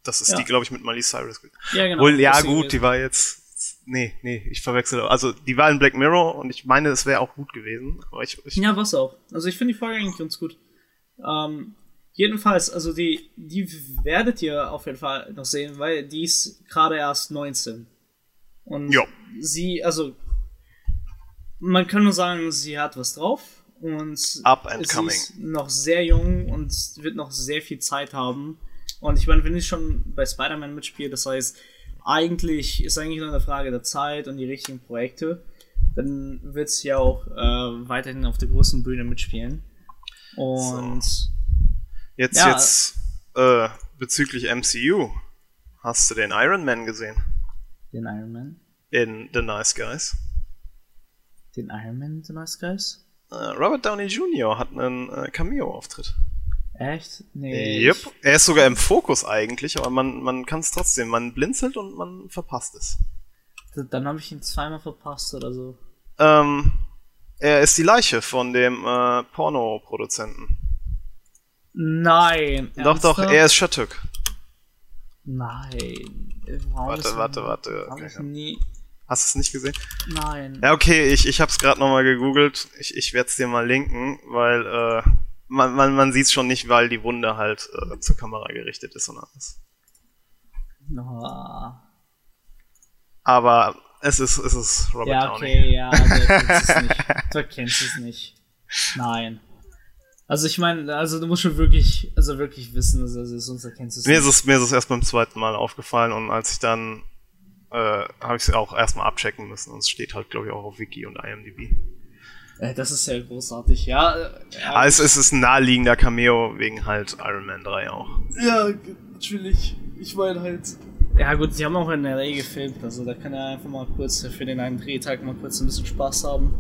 Das ist Ja. die, glaube ich, mit Miley Cyrus. Ja, genau. Wohl, ja gut, die war jetzt. Nee, nee, ich verwechsel. Also die war in Black Mirror und ich meine, es wäre auch gut gewesen. Aber ich, ich Ja, was auch. Also ich finde die Folge eigentlich ganz gut. Ähm, jedenfalls, also die, die werdet ihr auf jeden Fall noch sehen, weil die ist gerade erst 19. Und Jo. sie, also man kann nur sagen, sie hat was drauf und Up and sie coming. ist noch sehr jung und wird noch sehr viel Zeit haben. Und ich meine, wenn ich schon bei Spider-Man mitspiele, das heißt, eigentlich ist eigentlich nur eine Frage der Zeit und die richtigen Projekte, dann wird sie ja auch äh, weiterhin auf der großen Bühne mitspielen. Und jetzt, Ja. jetzt äh, bezüglich MCU. Hast du den Iron Man gesehen? den Iron Man. In The Nice Guys? Den Iron Man, The Nice Guys? Äh, Robert Downey Jr. hat einen äh, Cameo-Auftritt. Echt? Nee. Yep. Er ist sogar im Fokus eigentlich, aber man, man kann es trotzdem. Man blinzelt und man verpasst es. Dann habe ich ihn zweimal verpasst oder so. Ähm, er ist die Leiche von dem äh, Porno-Produzenten. Nein. Doch, doch, er ist Shattuck. Nein. Warum Warte, ist- warte, warte. Hab ich nie. Hast du es nicht gesehen? Nein. Ja, okay, ich, ich hab's gerade nochmal gegoogelt. Ich, ich werde es dir mal linken, weil äh, man, man, man sieht schon nicht, weil die Wunde halt äh, zur Kamera gerichtet ist und alles. Oh. Aber es ist, es ist Robert Ja, Downey. okay, ja, du kennst es nicht. Du kennst es nicht. Nein. Also ich meine, also du musst schon wirklich, also wirklich wissen, dass es ist, sonst erkennst du es Mir nicht. ist, es, mir ist es erst beim zweiten Mal aufgefallen und als ich dann äh, habe ich es auch erstmal abchecken müssen und es steht halt, glaube ich, auch auf Wiki und IMDb. Äh, das ist ja großartig. Ja, äh, ja, Aber es, es ist ein naheliegender Cameo wegen halt Iron Man 3 auch. ja natürlich. Ich meine halt. Ja gut, die haben auch in LA gefilmt, also da kann er einfach mal kurz für den einen Drehtag mal kurz ein bisschen Spaß haben.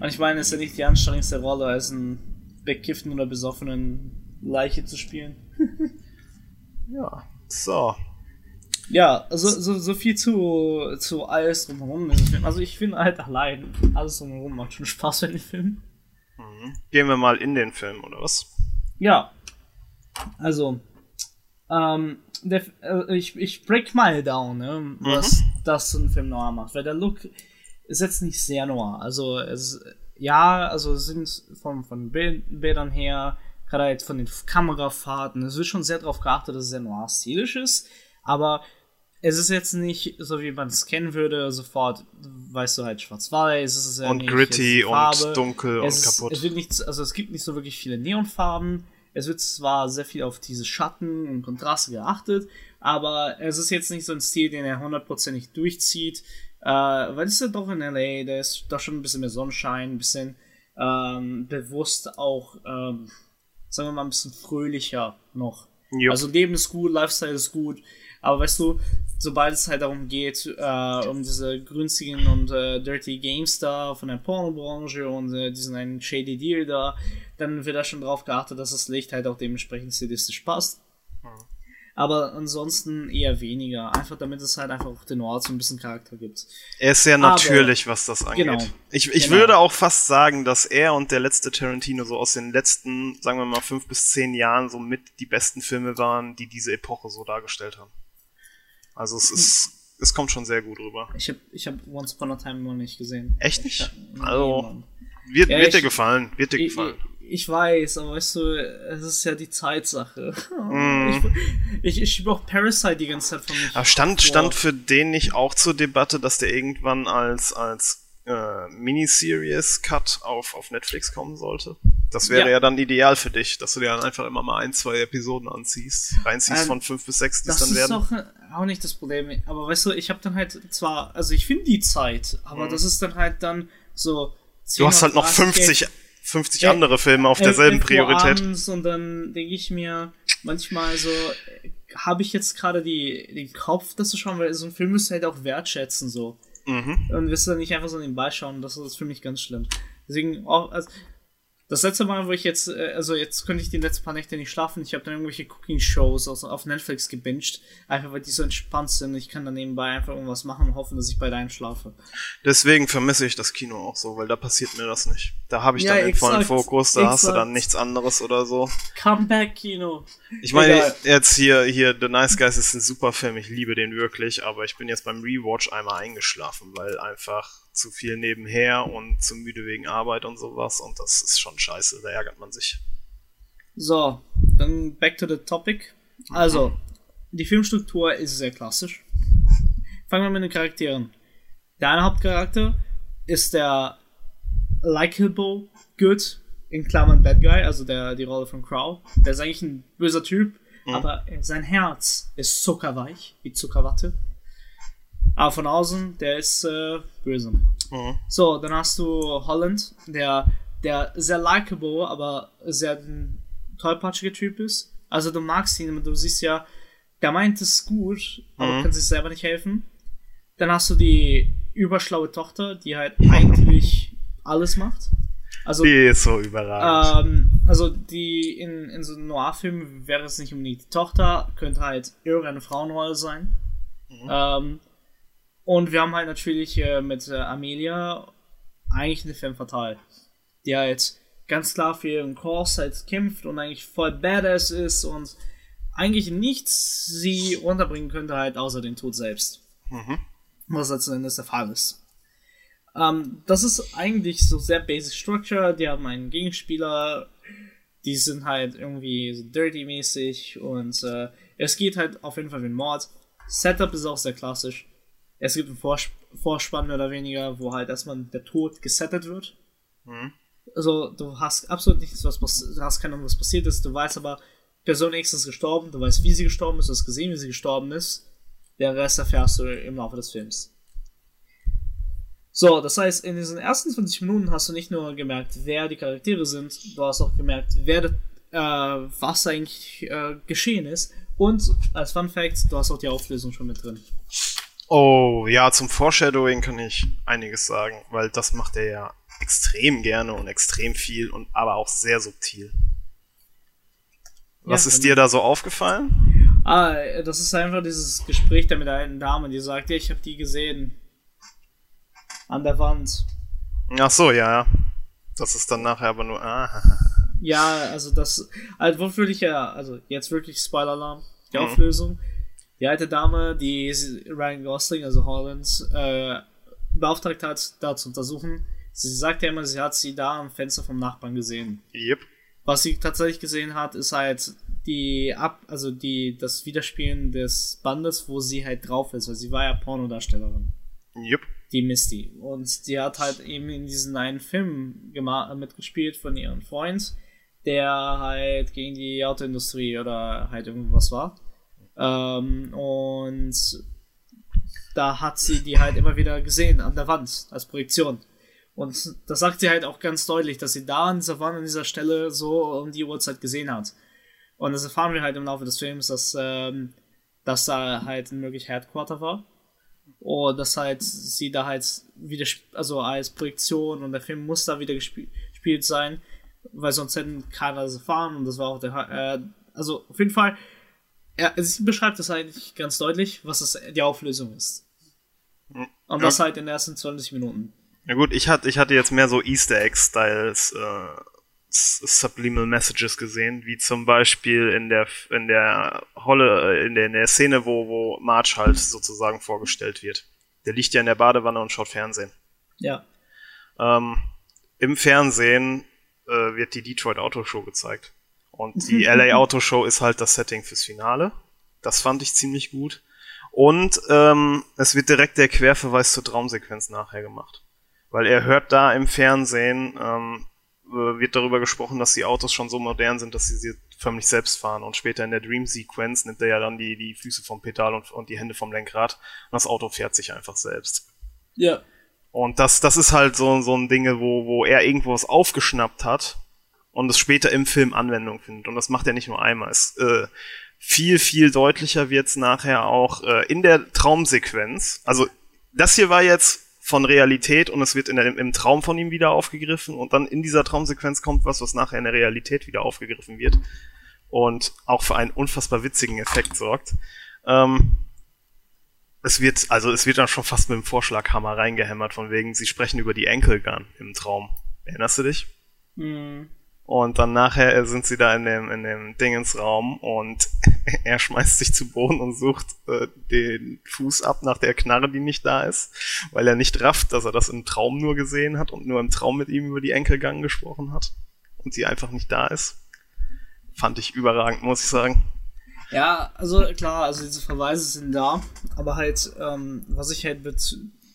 Und ich meine, es ist ja nicht die anstrengendste Rolle, als einen bekifften oder besoffenen Leiche zu spielen. Ja. So. Ja, also so, so viel zu, zu alles drumherum. in. Also ich finde halt allein, alles drumherum macht schon Spaß bei dem Film. Gehen wir mal in den Film, oder was? Ja. Also, ähm, der, äh, ich, ich break mal down, ne, was das ein Film noir macht. Weil der Look ist jetzt nicht sehr noir. Also es ja, also es sind von, von Bildern her, gerade halt von den Kamerafahrten, es wird schon sehr darauf geachtet, dass es sehr noir-stilisch ist, aber es ist jetzt nicht so, wie man es kennen würde, sofort, weißt du, halt schwarz-weiß, es ist ja und nicht gritty Farbe. und dunkel es und ist, kaputt. Es wird nicht, also es gibt nicht so wirklich viele Neonfarben. Es wird zwar sehr viel auf diese Schatten und Kontraste geachtet, aber es ist jetzt nicht so ein Stil, den er hundertprozentig durchzieht, äh, weil es ist ja doch in LA, da ist doch schon ein bisschen mehr Sonnenschein, ein bisschen ähm, bewusst auch, ähm, sagen wir mal, ein bisschen fröhlicher noch. Jo. Also Leben ist gut, Lifestyle ist gut, aber weißt du, sobald es halt darum geht, äh, um diese grünstigen und äh, dirty Games da von der Pornobranche und äh, diesen einen shady Deal da, dann wird da schon drauf geachtet, dass das Licht halt auch dementsprechend stilistisch passt. Aber ansonsten eher weniger. Einfach damit es halt einfach auch den Ort so ein bisschen Charakter gibt. Er ist sehr Aber- natürlich, was das angeht. Genau. Ich, ich Genau. würde auch fast sagen, dass er und der letzte Tarantino so aus den letzten, sagen wir mal, fünf bis zehn Jahren so mit die besten Filme waren, die diese Epoche so dargestellt haben. Also es ist, es kommt schon sehr gut rüber. Ich habe ich hab Once Upon a Time noch nicht gesehen. Echt nicht? Nee, Also, Mann. wird, Ja, wird ich- dir gefallen, wird dir Ich, gefallen. ich, weiß, aber weißt du, es ist ja die Zeitsache. Mm. Ich, ich, ich schiebe auch Parasite die ganze Zeit von mich. Aber stand, vor. stand für den nicht auch zur Debatte, dass der irgendwann als, als äh, Miniseries-Cut auf, auf Netflix kommen sollte? Das wäre ja. Ja. dann ideal für dich, dass du dir dann einfach immer mal ein, zwei Episoden anziehst, reinziehst Ähm, von fünf bis sechs, die es Das dann ist werden. doch äh, auch nicht das Problem. Aber weißt du, ich habe dann halt zwar, also ich finde die Zeit, aber das ist dann halt dann so. Mhm. Du hast halt noch 50, 50 andere Filme auf derselben Priorität. Abends und dann denke ich mir manchmal so, äh, habe ich jetzt gerade die den Kopf, das zu schauen, weil so ein Film müsste halt auch wertschätzen so. Mhm. Und wirst du dann nicht einfach so nebenbei schauen, das ist für mich ganz schlimm. Deswegen auch, also, das letzte Mal, wo ich jetzt, äh, also jetzt könnte ich die letzten paar Nächte nicht schlafen, ich habe dann irgendwelche Cooking-Shows auf Netflix gebinged, einfach weil die so entspannt sind. Ich kann dann nebenbei einfach irgendwas machen und hoffen, dass ich bei deinem schlafe. Deswegen vermisse ich das Kino auch so, weil da passiert mir das nicht. Da habe ich Ja, dann den vollen exakt, Fokus, da hast du exakt. dann nichts anderes oder so. Comeback-Kino. Ich meine, Egal. jetzt hier, hier, The Nice Guys ist ein super Film, ich liebe den wirklich, aber ich bin jetzt beim Rewatch einmal eingeschlafen, weil einfach zu viel nebenher und zu müde wegen Arbeit und sowas und das ist schon scheiße, da ärgert man sich. So, dann back to the topic. Also, die Filmstruktur ist sehr klassisch. Fangen wir mit den Charakteren. Der eine Hauptcharakter ist der likable good in Klammern Bad Guy, also der die Rolle von Crow. Der ist eigentlich ein böser Typ, aber sein Herz ist zuckerweich, wie Zuckerwatte. Aber von außen, der ist äh, böse. Mhm. So, dann hast du Holland, der, der sehr likable, aber sehr ein tollpatschiger Typ ist. Also du magst ihn, aber du siehst ja, der meint es gut, aber Mhm. kann sich selber nicht helfen. Dann hast du die überschlaue Tochter, die halt eigentlich alles macht. Also, Die ist so überragend. ähm, also die in, in so einem Noir-Film wäre es nicht unbedingt die Tochter, könnte halt irgendeine Frauenrolle sein. Ähm, und wir haben halt natürlich äh, mit äh, Amelia eigentlich eine Femme fatale, die halt ganz klar für ihren Kurs halt kämpft und eigentlich voll badass ist und eigentlich nichts sie runterbringen könnte halt außer den Tod selbst. Was letzten Endes der Fall ist. Ähm, das ist eigentlich so sehr basic structure. Die haben einen Gegenspieler, die sind halt irgendwie so dirty-mäßig und äh, es geht halt auf jeden Fall wie ein Mord. Setup ist auch sehr klassisch. Es gibt einen Vors Vorspann mehr oder weniger, wo halt erstmal der Tod gesettet wird. Also du hast absolut nichts, was passiert, du hast keine Ahnung, was passiert ist. Du weißt aber, Person X ist gestorben, du weißt, wie sie gestorben ist, du hast gesehen, wie sie gestorben ist. Der Rest erfährst du im Laufe des Films. So, das heißt, in diesen ersten 20 Minuten hast du nicht nur gemerkt, wer die Charaktere sind, du hast auch gemerkt, wer, äh, was eigentlich äh, geschehen ist. Und als Fun Fact, du hast auch die Auflösung schon mit drin. Oh, ja, zum Foreshadowing kann ich einiges sagen, weil das macht er ja extrem gerne und extrem viel und aber auch sehr subtil. Was Ja, ist dir da so aufgefallen? Ah, das ist einfach dieses Gespräch da mit der alten Dame, die sagt, ja, ich habe die gesehen. An der Wand. Ach so, ja, ja. Das ist dann nachher aber nur. Ah, Ja, also das, also wofür ich ja, also jetzt wirklich Spoiler-Alarm, die Mhm. Auflösung. Die alte Dame, die Ryan Gosling, also Hollands, äh, beauftragt hat, da zu untersuchen. Sie sagt ja immer, sie hat sie da am Fenster vom Nachbarn gesehen. Yep. Was sie tatsächlich gesehen hat, ist halt die ab, also die, das Widerspielen des Bandes, wo sie halt drauf ist, weil sie war ja Pornodarstellerin. Yep. Die Misty. Und die hat halt eben in diesen einen Film mitgespielt von ihrem Freund, der halt gegen die Autoindustrie oder halt irgendwas war. Ähm, und da hat sie die halt immer wieder gesehen an der Wand als Projektion. Und das sagt sie halt auch ganz deutlich, dass sie da an dieser Wand, an dieser Stelle so um die Uhrzeit gesehen hat. Und das erfahren wir halt im Laufe des Films, dass, ähm, dass da halt ein möglich Headquarter war. Und dass halt sie da halt wieder, also als Projektion und der Film muss da wieder gespielt sein, weil sonst hätten keiner das erfahren und das war auch der, äh, also auf jeden Fall, er, sie beschreibt das eigentlich ganz deutlich, was das, die Auflösung ist. Und ja. das halt in den ersten 20 Minuten. Na gut, ich hatte, ich hatte jetzt mehr so Easter Egg-Styles, äh, Subliminal Messages gesehen, wie zum Beispiel in der in der Holle, in der, in der Szene, wo, wo March halt sozusagen vorgestellt wird. Der liegt ja in der Badewanne und schaut Fernsehen. Ja. Ähm, Im Fernsehen äh, wird die Detroit Auto Show gezeigt. Und die LA Auto Show ist halt das Setting fürs Finale. Das fand ich ziemlich gut. Und ähm, es wird direkt der Querverweis zur Traumsequenz nachher gemacht. Weil er hört da im Fernsehen, ähm, äh, wird darüber gesprochen, dass die Autos schon so modern sind, dass sie sie förmlich selbst fahren. Und später in der Dream Sequence nimmt er ja dann die, die Füße vom Pedal und, und die Hände vom Lenkrad und das Auto fährt sich einfach selbst. Ja. Und das, das ist halt so, so ein Ding, wo, wo er irgendwo was aufgeschnappt hat und es später im Film Anwendung findet. Und das macht er nicht nur einmal. Es, äh, viel, viel deutlicher wird's nachher auch äh, in der Traumsequenz. Also das hier war jetzt von Realität und es wird in der, im Traum von ihm wieder aufgegriffen und dann in dieser Traumsequenz kommt was, was nachher in der Realität wieder aufgegriffen wird und auch für einen unfassbar witzigen Effekt sorgt. Ähm, es wird, also es wird dann schon fast mit dem Vorschlaghammer reingehämmert, von wegen, sie sprechen über die Gun im Traum. Erinnerst du dich? Mhm. Und dann nachher sind sie da in dem, in dem Dingensraum und er schmeißt sich zu Boden und sucht äh, den Fuß ab nach der Knarre, die nicht da ist, weil er nicht rafft, dass er das im Traum nur gesehen hat und nur im Traum mit ihm über die Enkelgang gesprochen hat und sie einfach nicht da ist. Fand ich überragend, muss ich sagen. Ja, also klar, also diese Verweise sind da, aber halt, ähm, was ich halt be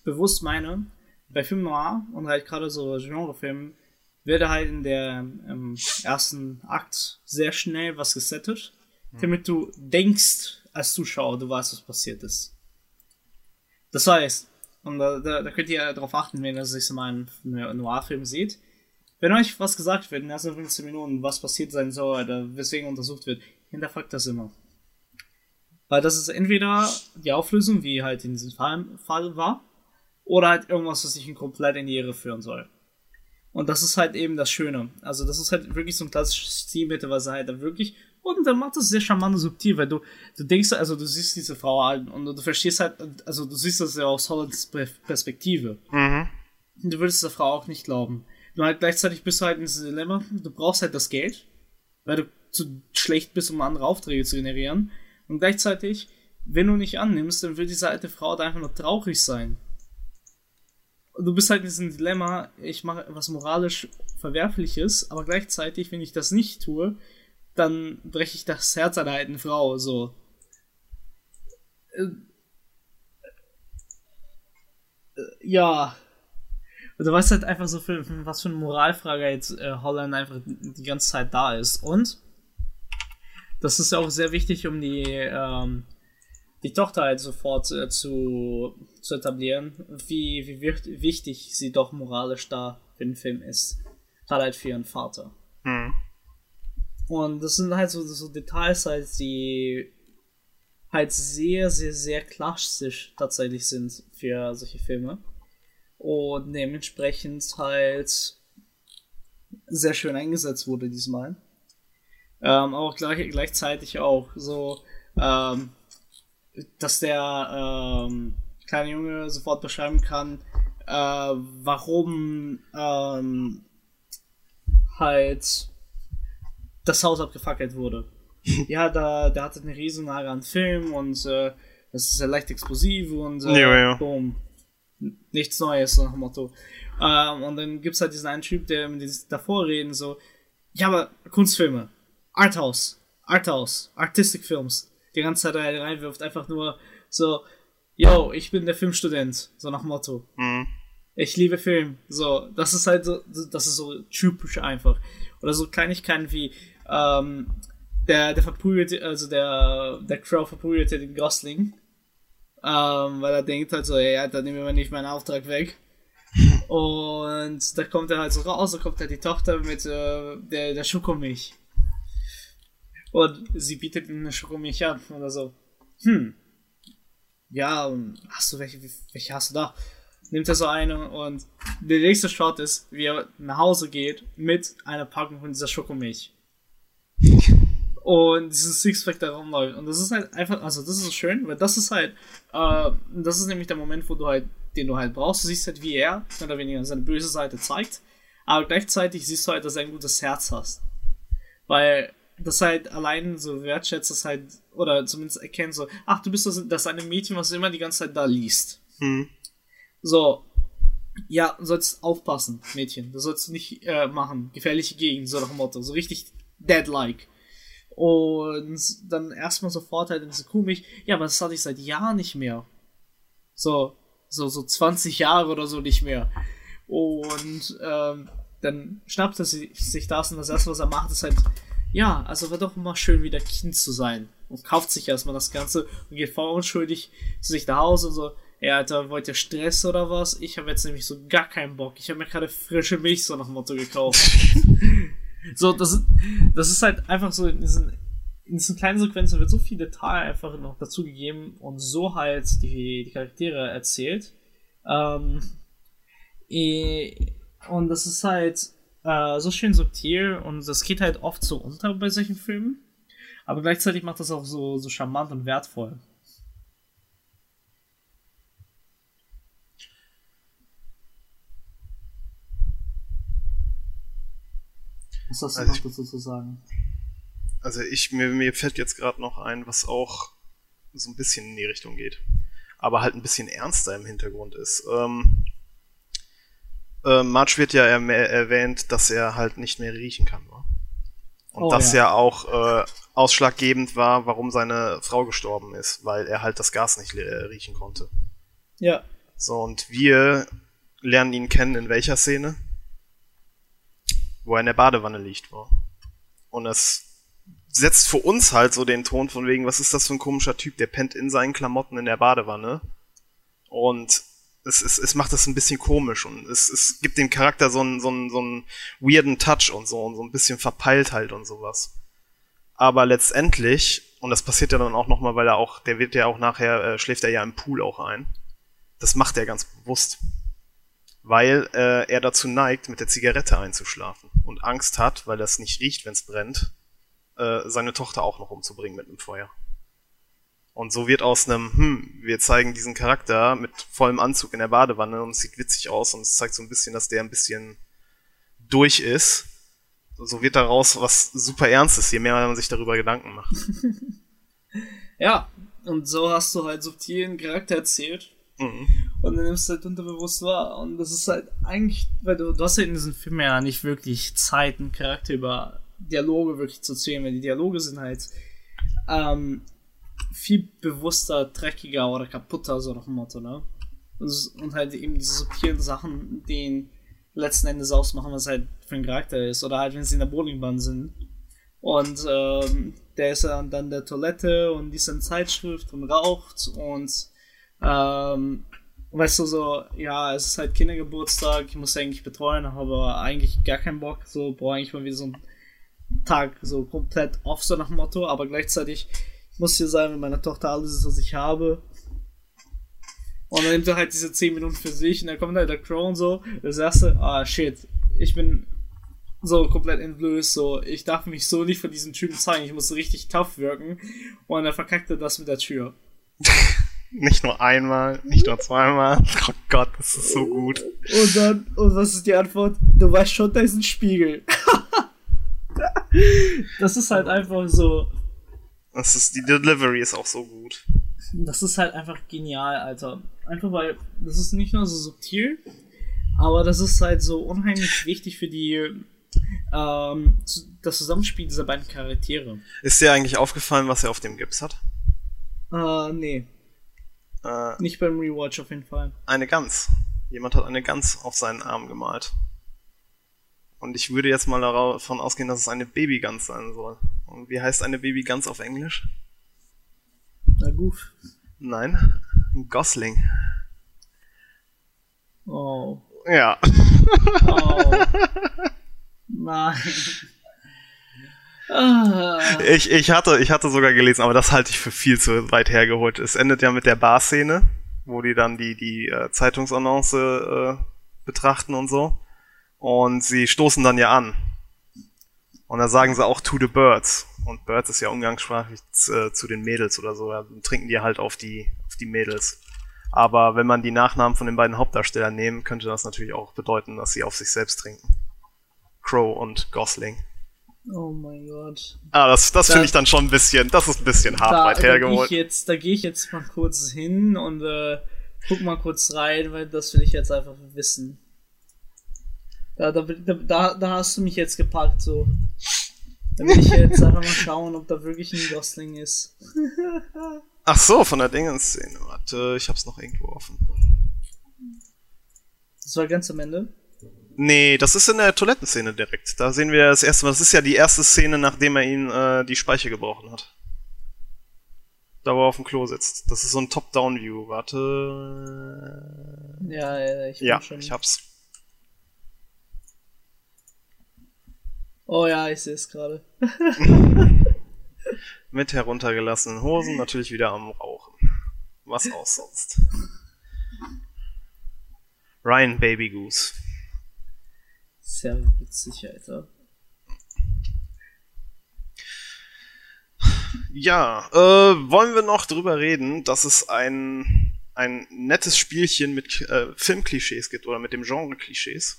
bewusst meine, bei Film Noir und halt gerade so Genrefilmen, wird halt in der im ersten Akt sehr schnell was gesettet, mhm. damit du denkst als Zuschauer, du weißt, was passiert ist. Das heißt, und da, da, da könnt ihr darauf achten, wenn ihr sich mal einen Noir-Film seht, wenn euch was gesagt wird in den ersten 15 Minuten, was passiert sein soll oder weswegen untersucht wird, hinterfragt das immer. Weil das ist entweder die Auflösung, wie halt in diesem Fall, Fall war, oder halt irgendwas, was sich komplett in die Irre führen soll. Und das ist halt eben das Schöne. Also das ist halt wirklich so ein klassisches Stilmittel, was er halt da wirklich und dann macht das sehr charmant und subtil, weil du, du denkst, also du siehst diese Frau halt und du verstehst halt, also du siehst das ja aus Hollands Perspektive. Mhm. Und du würdest der Frau auch nicht glauben. Nur halt gleichzeitig bist du halt in diesem Dilemma, du brauchst halt das Geld, weil du zu schlecht bist, um andere Aufträge zu generieren. Und gleichzeitig, wenn du nicht annimmst, dann will diese alte Frau da einfach nur traurig sein du bist halt in diesem Dilemma, ich mache was moralisch Verwerfliches, aber gleichzeitig, wenn ich das nicht tue, dann breche ich das Herz einer alten Frau, so. Äh, äh, ja. Und du weißt halt einfach so, für, was für eine Moralfrage jetzt äh, Holland einfach die ganze Zeit da ist. Und das ist ja auch sehr wichtig, um die ähm, die Tochter halt sofort äh, zu, zu etablieren, wie, wie wichtig sie doch moralisch da für den Film ist. Gerade halt für ihren Vater. Mhm. Und das sind halt so, so Details halt, die halt sehr, sehr, sehr klassisch tatsächlich sind für solche Filme. Und dementsprechend halt sehr schön eingesetzt wurde diesmal. Ähm, auch gleich, gleichzeitig auch so, ähm, dass der ähm, kleine Junge sofort beschreiben kann, äh, warum ähm, halt das Haus abgefackelt wurde. ja, da, der hatte eine Riesenlage an Film und äh, das ist ja leicht explosiv und äh, Ja, ja. boom. Nichts Neues, so nach dem Motto. Ähm, und dann gibt's halt diesen einen Typ, der mit diesem davor reden, so, ja, aber Kunstfilme, Arthouse, Arthouse, Artistic Films, die ganze Zeit rein- reinwirft, einfach nur so, yo, ich bin der Filmstudent, so nach Motto. Mhm. Ich liebe Film. So, das ist halt so, das ist so typisch einfach. Oder so Kleinigkeiten wie, ähm, der, der verprügelt, also der, der Crow verprügelt ja den Gosling. Ähm, weil er denkt halt so, ja, dann nehmen wir nicht meinen Auftrag weg. Und da kommt er halt so raus, da kommt halt die Tochter mit äh, der, der Schokomilch. Und sie bietet ihm eine Schokomilch an oder so. Hm. Ja, und hast du welche, welche hast du da? Nimmt er so eine und der nächste Shot ist, wie er nach Hause geht mit einer Packung von dieser Schokomilch. Und dieses Sixpack da rumläuft. Und das ist halt einfach, also das ist schön, weil das ist halt, äh, das ist nämlich der Moment, wo du halt, den du halt brauchst. Du siehst halt, wie er mehr oder weniger seine böse Seite zeigt. Aber gleichzeitig siehst du halt, dass er ein gutes Herz hast. Weil das halt allein so wertschätzt, das halt, oder zumindest erkennt so, ach, du bist das, das eine Mädchen, was immer die ganze Zeit da liest. Mhm. So, ja, du sollst aufpassen, Mädchen. Das sollst du nicht äh, machen. Gefährliche Gegend, so nach dem Motto. So richtig dead-like. Und dann erstmal sofort halt in diese Kuhmilch. Ja, aber das hatte ich seit Jahren nicht mehr. So, so, so 20 Jahre oder so nicht mehr. Und ähm, dann schnappt er sich das und das erste, was er macht, ist halt, ja, also war doch immer schön, wieder Kind zu sein. Und kauft sich erstmal das Ganze und geht voll unschuldig zu sich nach Hause und so, ja, Alter, wollt ihr Stress oder was? Ich habe jetzt nämlich so gar keinen Bock. Ich habe mir gerade frische Milch so nach dem Motto gekauft. so, das, ist- das ist halt einfach so in diesen, in diesen kleinen Sequenzen wird so viel Detail einfach noch dazu gegeben und so halt die, die Charaktere erzählt. Ähm, eh, und das ist halt äh, so schön subtil und das geht halt oft so unter bei solchen Filmen. Aber gleichzeitig macht das auch so, so charmant und wertvoll. Was hast du Also noch ich- dazu zu sagen? Also ich, mir, mir fällt jetzt gerade noch ein, was auch so ein bisschen in die Richtung geht. Aber halt ein bisschen ernster im Hintergrund ist. Ähm, äh, Marge wird ja erwähnt, dass er halt nicht mehr riechen kann. Ne? Und Oh, das ja. ja, auch äh, ausschlaggebend war, warum seine Frau gestorben ist, weil er halt das Gas nicht äh, riechen konnte. Ja, So, und wir lernen ihn kennen in welcher Szene? Wo er in der Badewanne liegt war. Und es setzt für uns halt so den Ton von wegen, was ist das für ein komischer Typ, der pennt in seinen Klamotten in der Badewanne. Und es, es, es macht das ein bisschen komisch und es, es gibt dem Charakter so einen, so, einen, so einen weirden Touch und so und so ein bisschen Verpeiltheit und sowas. Aber letztendlich, und das passiert ja dann auch nochmal, weil er auch, der wird ja auch nachher, äh, schläft er ja im Pool auch ein. Das macht er ganz bewusst. Weil äh, er dazu neigt, mit der Zigarette einzuschlafen und Angst hat, weil es nicht riecht, wenn es brennt, äh, seine Tochter auch noch umzubringen mit einem Feuer. Und so wird aus einem, hm, wir zeigen diesen Charakter mit vollem Anzug in der Badewanne und es sieht witzig aus und es zeigt so ein bisschen, dass der ein bisschen durch ist. So wird daraus was super Ernstes, je mehr man sich darüber Gedanken macht. ja. Und so hast du halt subtilen Charakter erzählt. Mhm. Und dann nimmst du halt unterbewusst wahr. Und das ist halt eigentlich, weil du, du hast ja in diesem Film ja nicht wirklich Zeit, einen Charakter über Dialoge wirklich zu erzählen, weil die Dialoge sind halt ähm, viel bewusster, dreckiger oder kaputter, so nach dem Motto, ne? Und, halt eben diese subtilen Sachen, die ihn letzten Endes ausmachen, was halt für ein Charakter ist. Oder halt, wenn sie in der Bowlingbahn sind. Und ähm, der ist dann der Toilette und liest eine Zeitschrift und raucht und ähm, weißt du so, ja, es ist halt Kindergeburtstag, ich muss eigentlich betreuen, aber eigentlich gar keinen Bock, so, boah, eigentlich mal wieder so einen Tag so komplett off, so nach dem Motto, aber gleichzeitig ich muss hier sein, wenn meine Tochter alles ist, was ich habe. Und dann nimmt er halt diese 10 Minuten für sich und dann kommt halt der Crow und so, das erste, ah shit, ich bin so komplett entblößt, so, ich darf mich so nicht von diesem Typen zeigen, ich muss richtig tough wirken. Und dann verkackt er das mit der Tür. Nicht nur einmal, nicht nur zweimal. Oh Gott, das ist so gut. Und dann, und was ist die Antwort? Du weißt schon, da ist ein Spiegel. das ist halt einfach so, Das ist, die Delivery ist auch so gut. Das ist halt einfach genial, Alter. Einfach weil, das ist nicht nur so subtil, aber das ist halt so unheimlich wichtig für die, ähm, das Zusammenspiel dieser beiden Charaktere. Ist dir eigentlich aufgefallen, was er auf dem Gips hat? Äh, nee. Äh, Nicht beim Rewatch auf jeden Fall. eine Gans. Jemand hat eine Gans auf seinen Arm gemalt. Und ich würde jetzt mal davon ausgehen, dass es eine Babygans sein soll. Und wie heißt eine Babygans auf Englisch? Na gut. Nein, ein Gosling. Oh. Ja. Oh. Nein. Ah. Ich, ich, hatte, ich hatte sogar gelesen, aber das halte ich für viel zu weit hergeholt. Es endet ja mit der Bar-Szene, wo die dann die, die äh, Zeitungsannonce äh, betrachten und so. Und sie stoßen dann ja an. Und da sagen sie auch to the birds. Und birds ist ja umgangssprachlich äh, zu den Mädels oder so. Dann trinken die halt auf die, auf die Mädels. Aber wenn man die Nachnamen von den beiden Hauptdarstellern nehmen, könnte das natürlich auch bedeuten, dass sie auf sich selbst trinken. Crow und Gosling. Oh mein Gott. Ah, das, das Da- finde ich dann schon ein bisschen, das ist ein bisschen hart Da, weit da gehe ich hergeholt. jetzt, da gehe ich jetzt mal kurz hin und äh, guck mal kurz rein, weil das will ich jetzt einfach wissen. Da, da, da, da, da hast du mich jetzt gepackt, so. Da will ich jetzt einfach mal schauen, ob da wirklich ein Gosling ist. Ach so, von der Dingensszene. Warte, ich hab's noch irgendwo offen. Das war ganz am Ende. Nee, das ist in der Toilettenszene direkt. Da sehen wir das erste Mal. Das ist ja die erste Szene, nachdem er ihn äh, die Speiche gebrochen hat. Da wo er auf dem Klo sitzt. Das ist so ein Top-Down-View. Warte. Ja, ich bin Ja, schon. ich hab's. Oh ja, ich sehe es gerade. Mit heruntergelassenen Hosen, natürlich wieder am Rauchen. Was auch sonst. Ryan Baby Goose. Sehr witzig, Alter. Ja, äh, wollen wir noch drüber reden, dass es ein, ein nettes Spielchen mit äh, Filmklischees gibt oder mit dem Genre-Klischees?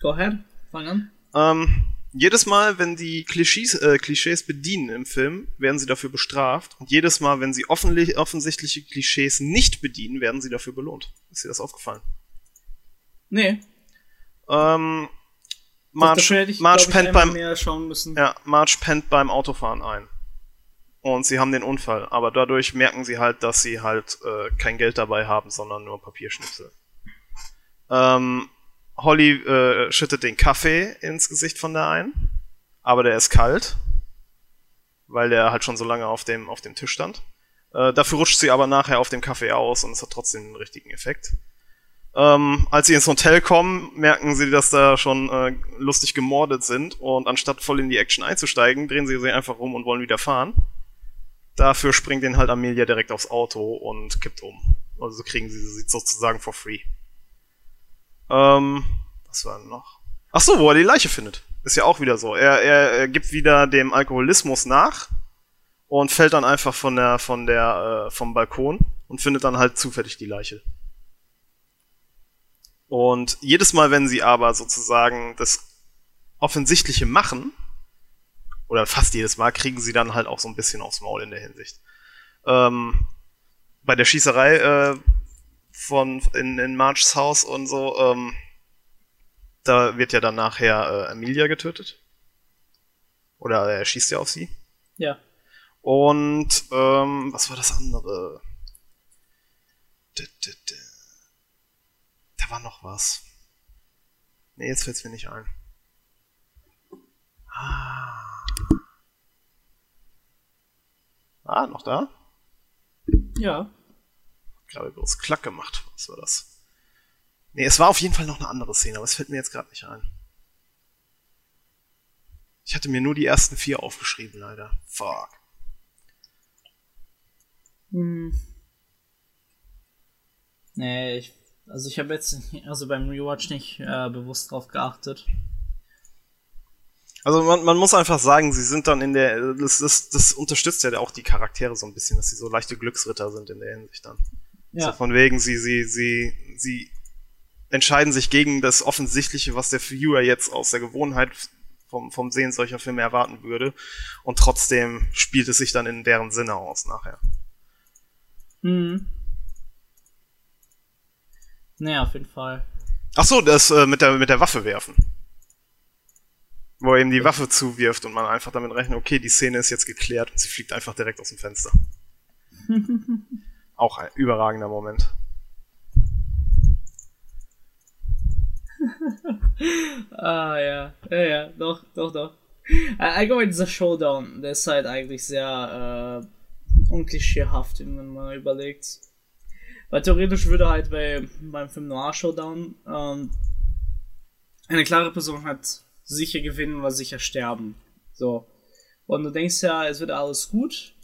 Go ahead, fang an. Ähm, jedes Mal, wenn die Klischees, äh, Klischees bedienen im Film, werden sie dafür bestraft. Und jedes Mal, wenn sie offensichtliche Klischees nicht bedienen, werden sie dafür belohnt. Ist dir das aufgefallen? Nee, Ähm, hätte ich, ich, pennt beim, ja, Marge pennt beim Autofahren ein. Und sie haben den Unfall, aber dadurch merken sie halt, dass sie halt äh, kein Geld dabei haben, sondern nur Papierschnipsel. Ähm, Holly äh, schüttet den Kaffee ins Gesicht von der einen, aber der ist kalt, weil der halt schon so lange auf dem, auf dem Tisch stand. Äh, dafür rutscht sie aber nachher auf dem Kaffee aus und es hat trotzdem den richtigen Effekt. Ähm, als sie ins Hotel kommen, merken sie, dass da schon äh, lustig gemordet sind und anstatt voll in die Action einzusteigen, drehen sie sich einfach rum und wollen wieder fahren. Dafür springt ihnen halt Amelia direkt aufs Auto und kippt um. Also kriegen sie sie sozusagen for free. Ähm, was war denn noch? Ach so, wo er die Leiche findet. Ist ja auch wieder so. Er, er, er gibt wieder dem Alkoholismus nach und fällt dann einfach von der, von der, äh, vom Balkon und findet dann halt zufällig die Leiche. Und jedes Mal, wenn sie aber sozusagen das Offensichtliche machen, oder fast jedes Mal, kriegen sie dann halt auch so ein bisschen aufs Maul in der Hinsicht. Ähm, bei der Schießerei äh, von in, in Marges Haus und so, ähm, da wird ja dann nachher äh, Emilia getötet. Oder er schießt ja auf sie. Ja. Und ähm, was war das andere? Da war noch was. Nee, jetzt fällt's mir nicht ein. Ah. Ah, noch da? Ja. Gerade groß Klack gemacht. Was war das? Nee, es war auf jeden Fall noch eine andere Szene, aber es fällt mir jetzt gerade nicht ein. Ich hatte mir nur die ersten vier aufgeschrieben, leider. Fuck. Hm. Nee, ich, also ich habe jetzt also beim Rewatch nicht äh, bewusst drauf geachtet. Also man, man muss einfach sagen, sie sind dann in der, das, das, das unterstützt ja auch die Charaktere so ein bisschen, dass sie so leichte Glücksritter sind in der Hinsicht dann. Ja. So von wegen, sie, sie, sie, sie entscheiden sich gegen das Offensichtliche, was der Viewer jetzt aus der Gewohnheit vom, vom Sehen solcher Filme erwarten würde. Und trotzdem spielt es sich dann in deren Sinne aus nachher. Mhm. Naja, auf jeden Fall. Ach so, das äh, mit, der, mit der Waffe werfen. Wo er ihm die Waffe zuwirft und man einfach damit rechnet, okay, die Szene ist jetzt geklärt und sie fliegt einfach direkt aus dem Fenster. Auch ein überragender Moment. ah ja, ja, ja, doch, doch, doch. Allgemein dieser Showdown, der ist halt eigentlich sehr äh, unklischeehaft, wenn man überlegt. Weil theoretisch würde halt bei, beim Film Noir Showdown ähm, eine klare Person halt sicher gewinnen oder sicher sterben. So. Und du denkst ja, es wird alles gut,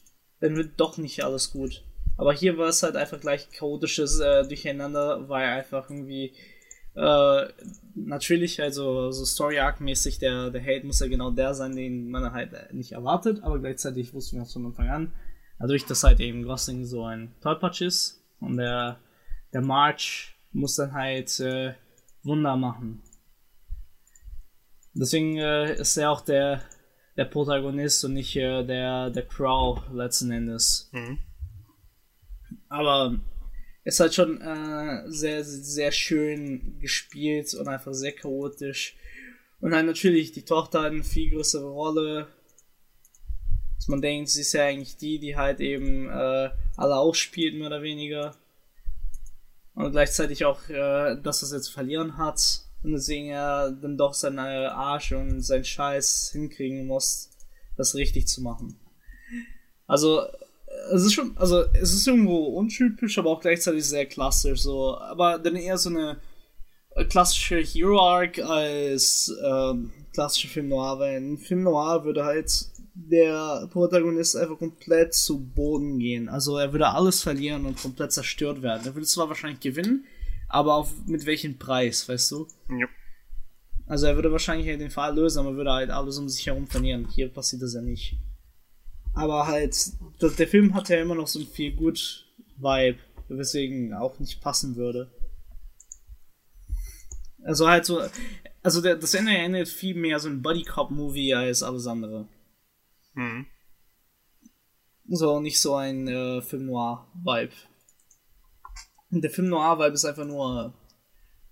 dann wird doch nicht alles gut. Aber hier war es halt einfach gleich chaotisches äh, Durcheinander, weil einfach irgendwie äh, natürlich, also so Story-Arc-mäßig, der, der Held muss ja genau der sein, den man halt nicht erwartet, aber gleichzeitig wussten wir das von Anfang an. Dadurch, dass halt eben Gosling so ein Tollpatsch ist und der, der March muss dann halt äh, Wunder machen. Deswegen äh, ist er auch der, der Protagonist und nicht äh, der, der Crow letzten Endes. Mhm. Aber ist halt schon äh, sehr, sehr schön gespielt und einfach sehr chaotisch. Und dann natürlich die Tochter hat eine viel größere Rolle. Dass man denkt, sie ist ja eigentlich die, die halt eben äh, alle ausspielt, mehr oder weniger. Und gleichzeitig auch, äh, dass es jetzt verlieren hat. Und deswegen er dann doch seine Arsch und seinen Scheiß hinkriegen muss, das richtig zu machen. Also, es ist schon, also es ist irgendwo untypisch, aber auch gleichzeitig sehr klassisch, so. Aber dann eher so eine klassische Hero Arc als ähm, klassische Film Noir, weil ein Film Noir würde halt der Protagonist einfach komplett zu Boden gehen. Also er würde alles verlieren und komplett zerstört werden. Er würde zwar wahrscheinlich gewinnen, aber auf mit welchem Preis, weißt du? Ja. Also er würde wahrscheinlich den Fall lösen, aber würde halt alles um sich herum verlieren. Hier passiert das ja nicht. Aber halt, das, der Film hat ja immer noch so ein viel gut Vibe, weswegen auch nicht passen würde. Also halt so, also der, das Ende erinnert viel mehr so ein Buddy Cop Movie als alles andere. Mhm. So, nicht so ein äh, Film Noir Vibe. Der Film Noir Vibe ist einfach nur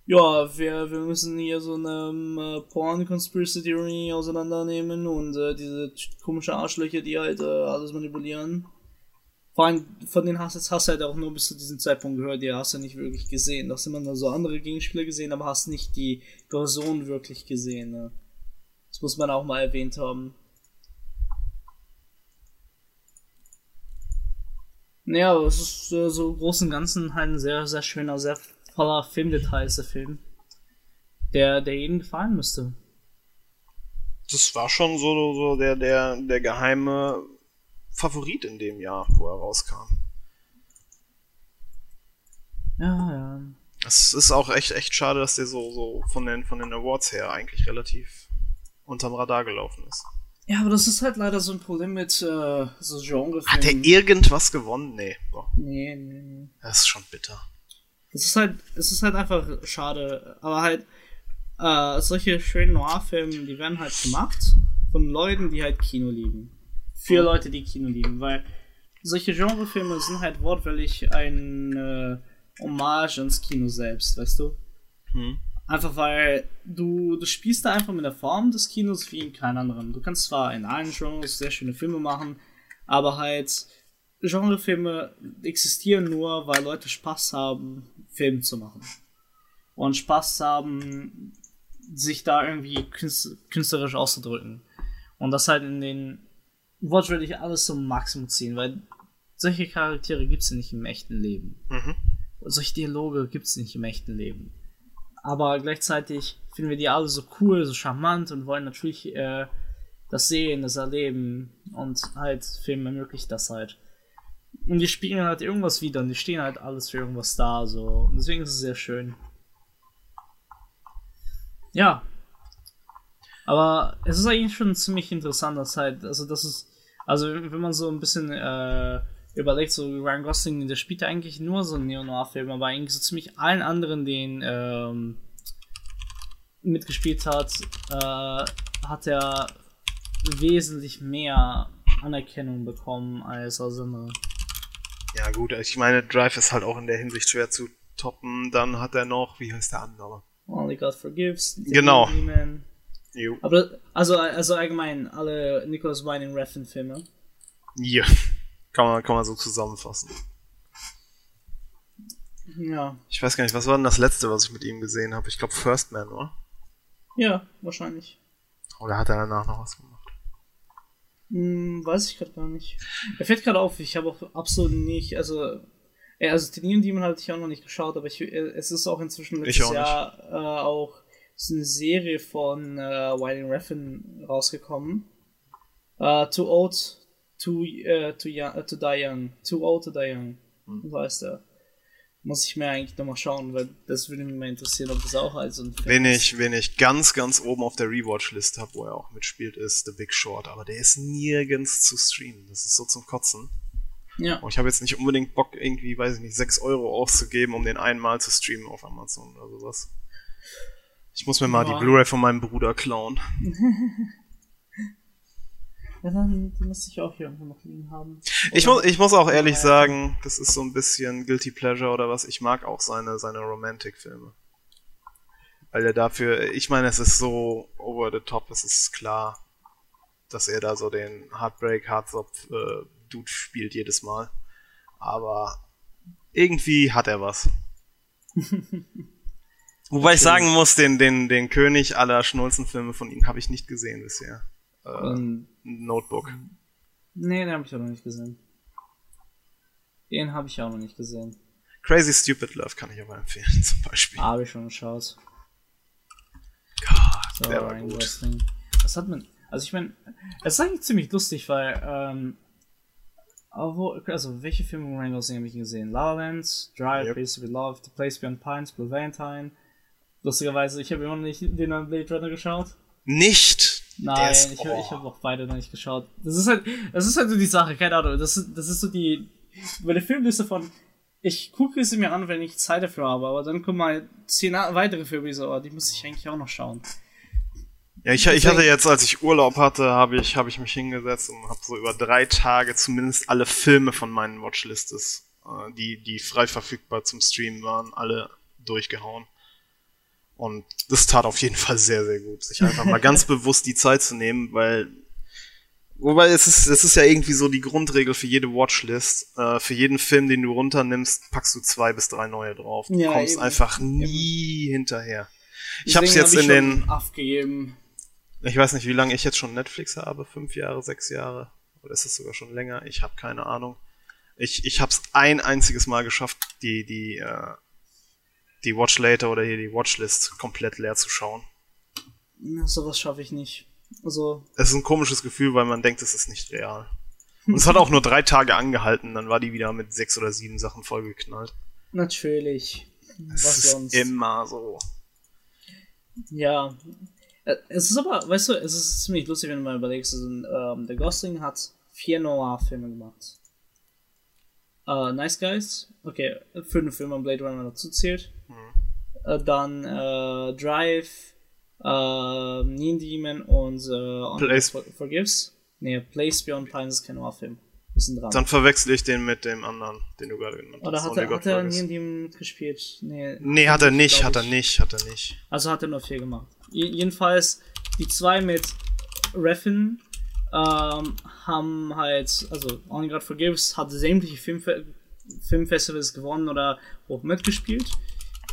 ja, wir, wir müssen hier so eine ähm, äh, Porn-Conspiracy-Theorie auseinandernehmen und äh, diese komische Arschlöcher, die halt äh, alles manipulieren. Vor allem von denen hast, jetzt hast du halt auch nur bis zu diesem Zeitpunkt gehört, die hast du nicht wirklich gesehen. Da hast immer nur so andere Gegenspieler gesehen, aber hast nicht die Person wirklich gesehen. Ne? Das muss man auch mal erwähnt haben. Naja, es ist äh, so im Großen und Ganzen halt ein sehr, sehr schöner, sehr voller Filmdetails, der Film. Der, der jedem gefallen müsste. Das war schon so, so der, der, der geheime Favorit in dem Jahr, wo er rauskam. Ja, ja. Es ist auch echt, echt schade, dass der so, so von den, von den Awards her eigentlich relativ unterm Radar gelaufen ist. Ja, aber das ist halt leider so ein Problem mit äh, so Genre. Hat er irgendwas gewonnen? Nee. Boah. Nee, nee, nee. Das ist schon bitter. Es ist halt, es ist halt einfach schade. Aber halt, äh, solche schönen Noir-Filme, die werden halt gemacht von Leuten, die halt Kino lieben. Für Leute, die Kino lieben, weil solche Genrefilme sind halt wortwörtlich ein äh, Hommage ins Kino selbst, weißt du? Hm. Einfach weil du, du spielst da einfach mit der Form des Kinos wie in keinem anderen. Du kannst zwar in allen Genres sehr schöne Filme machen, aber halt Genrefilme existieren nur, weil Leute Spaß haben, Film zu machen. Und Spaß haben, sich da irgendwie künstlerisch auszudrücken. Und das halt in den wortwörtlich alles zum Maximum ziehen, weil solche Charaktere gibt es ja nicht im echten Leben. Mhm. Solche Dialoge gibt es nicht im echten Leben. Aber gleichzeitig finden wir die alle so cool, so charmant und wollen natürlich äh, das sehen, das erleben und halt Film ermöglicht das halt. Und die spielen halt irgendwas wieder und die stehen halt alles für irgendwas da, so. Und deswegen ist es sehr schön. Ja. Aber es ist eigentlich schon ziemlich interessant, dass halt, also das ist, also wenn man so ein bisschen äh, überlegt, so Ryan Gosling, der spielt ja eigentlich nur so einen Neo-Noir-Film, aber eigentlich so ziemlich allen anderen, den ähm, mitgespielt hat, äh, hat er wesentlich mehr Anerkennung bekommen als aus andere. Ja, gut, ich meine, Drive ist halt auch in der Hinsicht schwer zu toppen. Dann hat er noch, wie heißt der andere? Only God Forgives. Genau. Aber, also, also allgemein, alle Nicholas Winding Refn Filme. Ja. Kann man, kann man so zusammenfassen. Ja. Ich weiß gar nicht, was war denn das letzte, was ich mit ihm gesehen habe? Ich glaube First Man, oder? Ja, wahrscheinlich. Oder hat er danach noch was gemacht? Hm, weiß ich gerade gar nicht. Er fällt gerade auf, ich habe auch absolut nicht, also, ja, also Tenium Demon hatte ich auch noch nicht geschaut, aber ich, es ist auch inzwischen letztes auch Jahr äh, auch ist eine Serie von äh, Wilding Refn rausgekommen. Uh, too old to, uh, to, young, uh, to die young. Too old to die young. Hm. So heißt er. Muss ich mir eigentlich nochmal schauen, weil das würde mich mal interessieren, ob das auch als ein Film Wen ist. ich, wen ich ganz, ganz oben auf der Rewatch-Liste habe, wo er auch mitspielt, ist The Big Short. Aber der ist nirgends zu streamen. Das ist so zum Kotzen. Ja. Und ich habe jetzt nicht unbedingt Bock, irgendwie, weiß ich nicht, 6 Euro auszugeben, um den einmal zu streamen auf Amazon oder sowas. Ich muss mir mal Ja. die Blu-ray von meinem Bruder klauen. Ja, dann müsste ich auch hier irgendwo noch liegen haben. Ich muss, ich muss auch ehrlich Ja. sagen, das ist so ein bisschen Guilty Pleasure oder was. Ich mag auch seine, seine Romantic-Filme. Weil er dafür, ich meine, es ist so over the top, es ist klar, dass er da so den Heartbreak, Heartstop äh, Dude spielt jedes Mal. Aber irgendwie hat er was. Wobei ich sagen muss, den, den, den König aller Schnulzenfilme von ihm habe ich nicht gesehen bisher. Äh, Notebook. nee, den habe ich auch noch nicht gesehen. Den habe ich auch noch nicht gesehen. Crazy Stupid Love kann ich aber empfehlen, zum Beispiel. Habe ich schon geschaut. Gott, So, der war Ryan gut. Was hat man. Also ich meine, es ist eigentlich ziemlich lustig, weil, ähm, aber wo, also welche Filme von Ryan Gosling habe ich gesehen? La La Land, Drive, Yep. Place to Be Loved, The Place Beyond Pines, Blue Valentine. Lustigerweise, ich habe immer noch nicht den an Blade Runner geschaut. Nicht. Nein, ist- ich, hab- ich habe auch beide noch nicht geschaut. Das ist halt, das ist halt so die Sache, keine Ahnung. Das ist, das ist so die, bei der Filmliste von, ich gucke sie mir an, wenn ich Zeit dafür habe, aber dann kommen mal zehn weitere Filme, die so, oh, die muss ich eigentlich auch noch schauen. Ja, ich, ich hatte jetzt, als ich Urlaub hatte, habe ich, habe ich mich hingesetzt und habe so über drei Tage zumindest alle Filme von meinen Watchlistes, äh, die, die frei verfügbar zum Streamen waren, alle durchgehauen. Und das tat auf jeden Fall sehr, sehr gut, sich einfach mal ganz bewusst die Zeit zu nehmen, weil Wobei es ist, es ist ja irgendwie so die Grundregel für jede Watchlist. Äh, für jeden Film, den du runternimmst, packst du zwei bis drei neue drauf. Du Ja, kommst eben. einfach nie hinterher. Ich hab's Deswegen jetzt hab in den, schon aufgegeben. ich weiß nicht, wie lange ich jetzt schon Netflix habe, fünf Jahre, sechs Jahre, oder ist es sogar schon länger? Ich habe keine Ahnung. Ich, ich habe es ein einziges Mal geschafft, die die äh, die Watch Later oder hier die Watchlist komplett leer zu schauen. Na, Sowas schaffe ich nicht. Also, Es ist ein komisches Gefühl, weil man denkt, es ist nicht real. Und es hat auch nur drei Tage angehalten, dann war die wieder mit sechs oder sieben Sachen vollgeknallt. natürlich. Es Was ist sonst? immer so. Ja. Äh, Es ist aber, weißt du, es ist ziemlich lustig, wenn du mal überlegst, also, ähm, der Gosling hat vier Noir-Filme gemacht. Äh, nice Guys, okay, fünf Filme an Blade Runner dazu zählt. Äh, dann äh, Drive, äh, Neon Demon und äh, On Place- For Forgives. Nee, Place Beyond Pines ist kein dran. Dann verwechsel ich den mit dem anderen, den du gerade genannt Oder hast. hat Only er, hat er Forgives. Neon Demon mitgespielt? Nee, Nee, hat er nicht, hat er ich. nicht, hat er nicht. Also hat er nur vier gemacht. Je- jedenfalls, die zwei mit Refn ähm, haben halt, also Only God Forgives hat sämtliche Filmfe Filmfestivals gewonnen oder auch mitgespielt.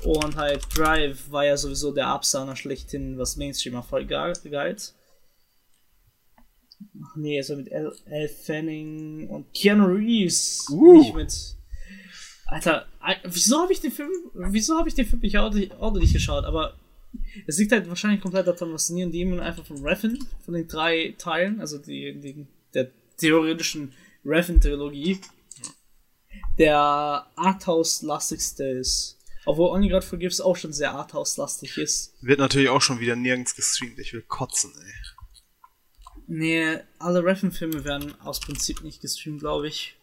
Und halt Drive war ja sowieso der Absahner schlechthin, was Mainstream-Erfolg galt. Ach nee, also mit Elle Elle Fanning und Keanu Reeves. Uh. Nicht mit. Alter, Al- wieso habe ich den Film, wieso habe ich den Film nicht ordentlich, geschaut? Aber es liegt halt wahrscheinlich komplett daran, was Neon Demon einfach von Refn, von den drei Teilen, also die, die der theoretischen Refn-Trilogie, der Arthouse-lastigste ist. Obwohl Only God Forgives auch schon sehr Arthouse-lastig ist. Wird natürlich auch schon wieder nirgends gestreamt. Ich will kotzen, ey. Nee, alle Refn-Filme werden aus Prinzip nicht gestreamt, glaube ich.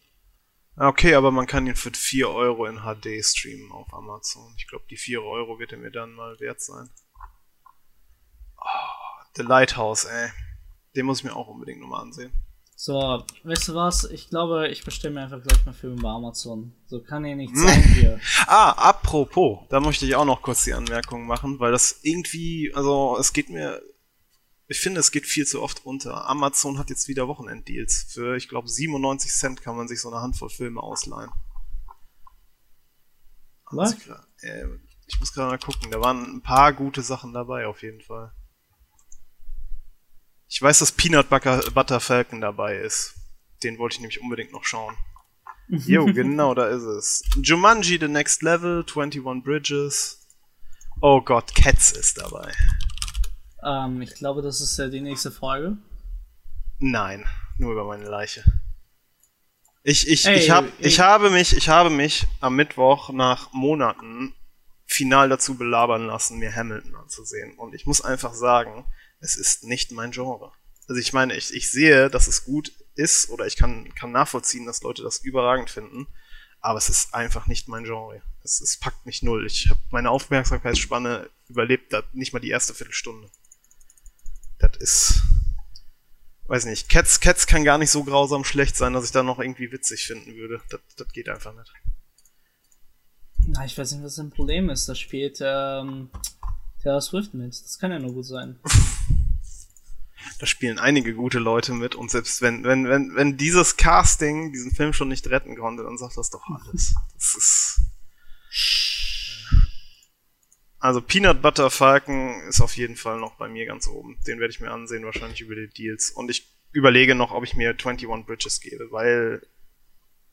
Ah, Okay, aber man kann ihn für 4 Euro in HD streamen auf Amazon. Ich glaube, die 4 Euro wird er mir dann mal wert sein. Oh, The Lighthouse, ey. Den muss ich mir auch unbedingt nochmal ansehen. So, weißt du was? Ich glaube, ich bestelle mir einfach gleich mal Filme bei Amazon. So kann ja nicht sein hier. ah, apropos, da möchte ich auch noch kurz die Anmerkung machen, weil das irgendwie, also es geht mir, ich finde, es geht viel zu oft runter. Amazon hat jetzt wieder Wochenenddeals. Für, ich glaube, 97 Cent kann man sich so eine Handvoll Filme ausleihen. Was? Äh, ich muss gerade mal gucken, da waren ein paar gute Sachen dabei, auf jeden Fall. Ich weiß, dass Peanut Butter, Falcon dabei ist. Den wollte ich nämlich unbedingt noch schauen. Jo, genau, da ist es. Jumanji The Next Level, 21 Bridges. Oh Gott, Cats ist dabei. Ähm, ich glaube, das ist ja die nächste Folge. Nein, nur über meine Leiche. Ich, ich, ey, ich, hab, ey. ich habe mich, ich habe mich am Mittwoch nach Monaten final dazu belabern lassen, mir Hamilton anzusehen. Und ich muss einfach sagen, es ist nicht mein Genre. Also ich meine, ich, ich sehe, dass es gut ist oder ich kann, kann nachvollziehen, dass Leute das überragend finden, aber es ist einfach nicht mein Genre. Es, es packt mich null. Ich habe meine Aufmerksamkeitsspanne überlebt, da nicht mal die erste Viertelstunde. Das ist, weiß nicht, Cats, Cats kann gar nicht so grausam schlecht sein, dass ich da noch irgendwie witzig finden würde. Das, das geht einfach nicht. Na, ich weiß nicht, was ein Problem ist. Da spielt ähm, Taylor Swift mit. Das kann ja nur gut sein. da spielen einige gute Leute mit und selbst wenn, wenn, wenn, wenn dieses Casting diesen Film schon nicht retten konnte, dann sagt das doch alles. Das ist. Also Peanut Butter Falcon ist auf jeden Fall noch bei mir ganz oben. Den werde ich mir ansehen, wahrscheinlich über die Deals. Und ich überlege noch, ob ich mir 21 Bridges gebe, weil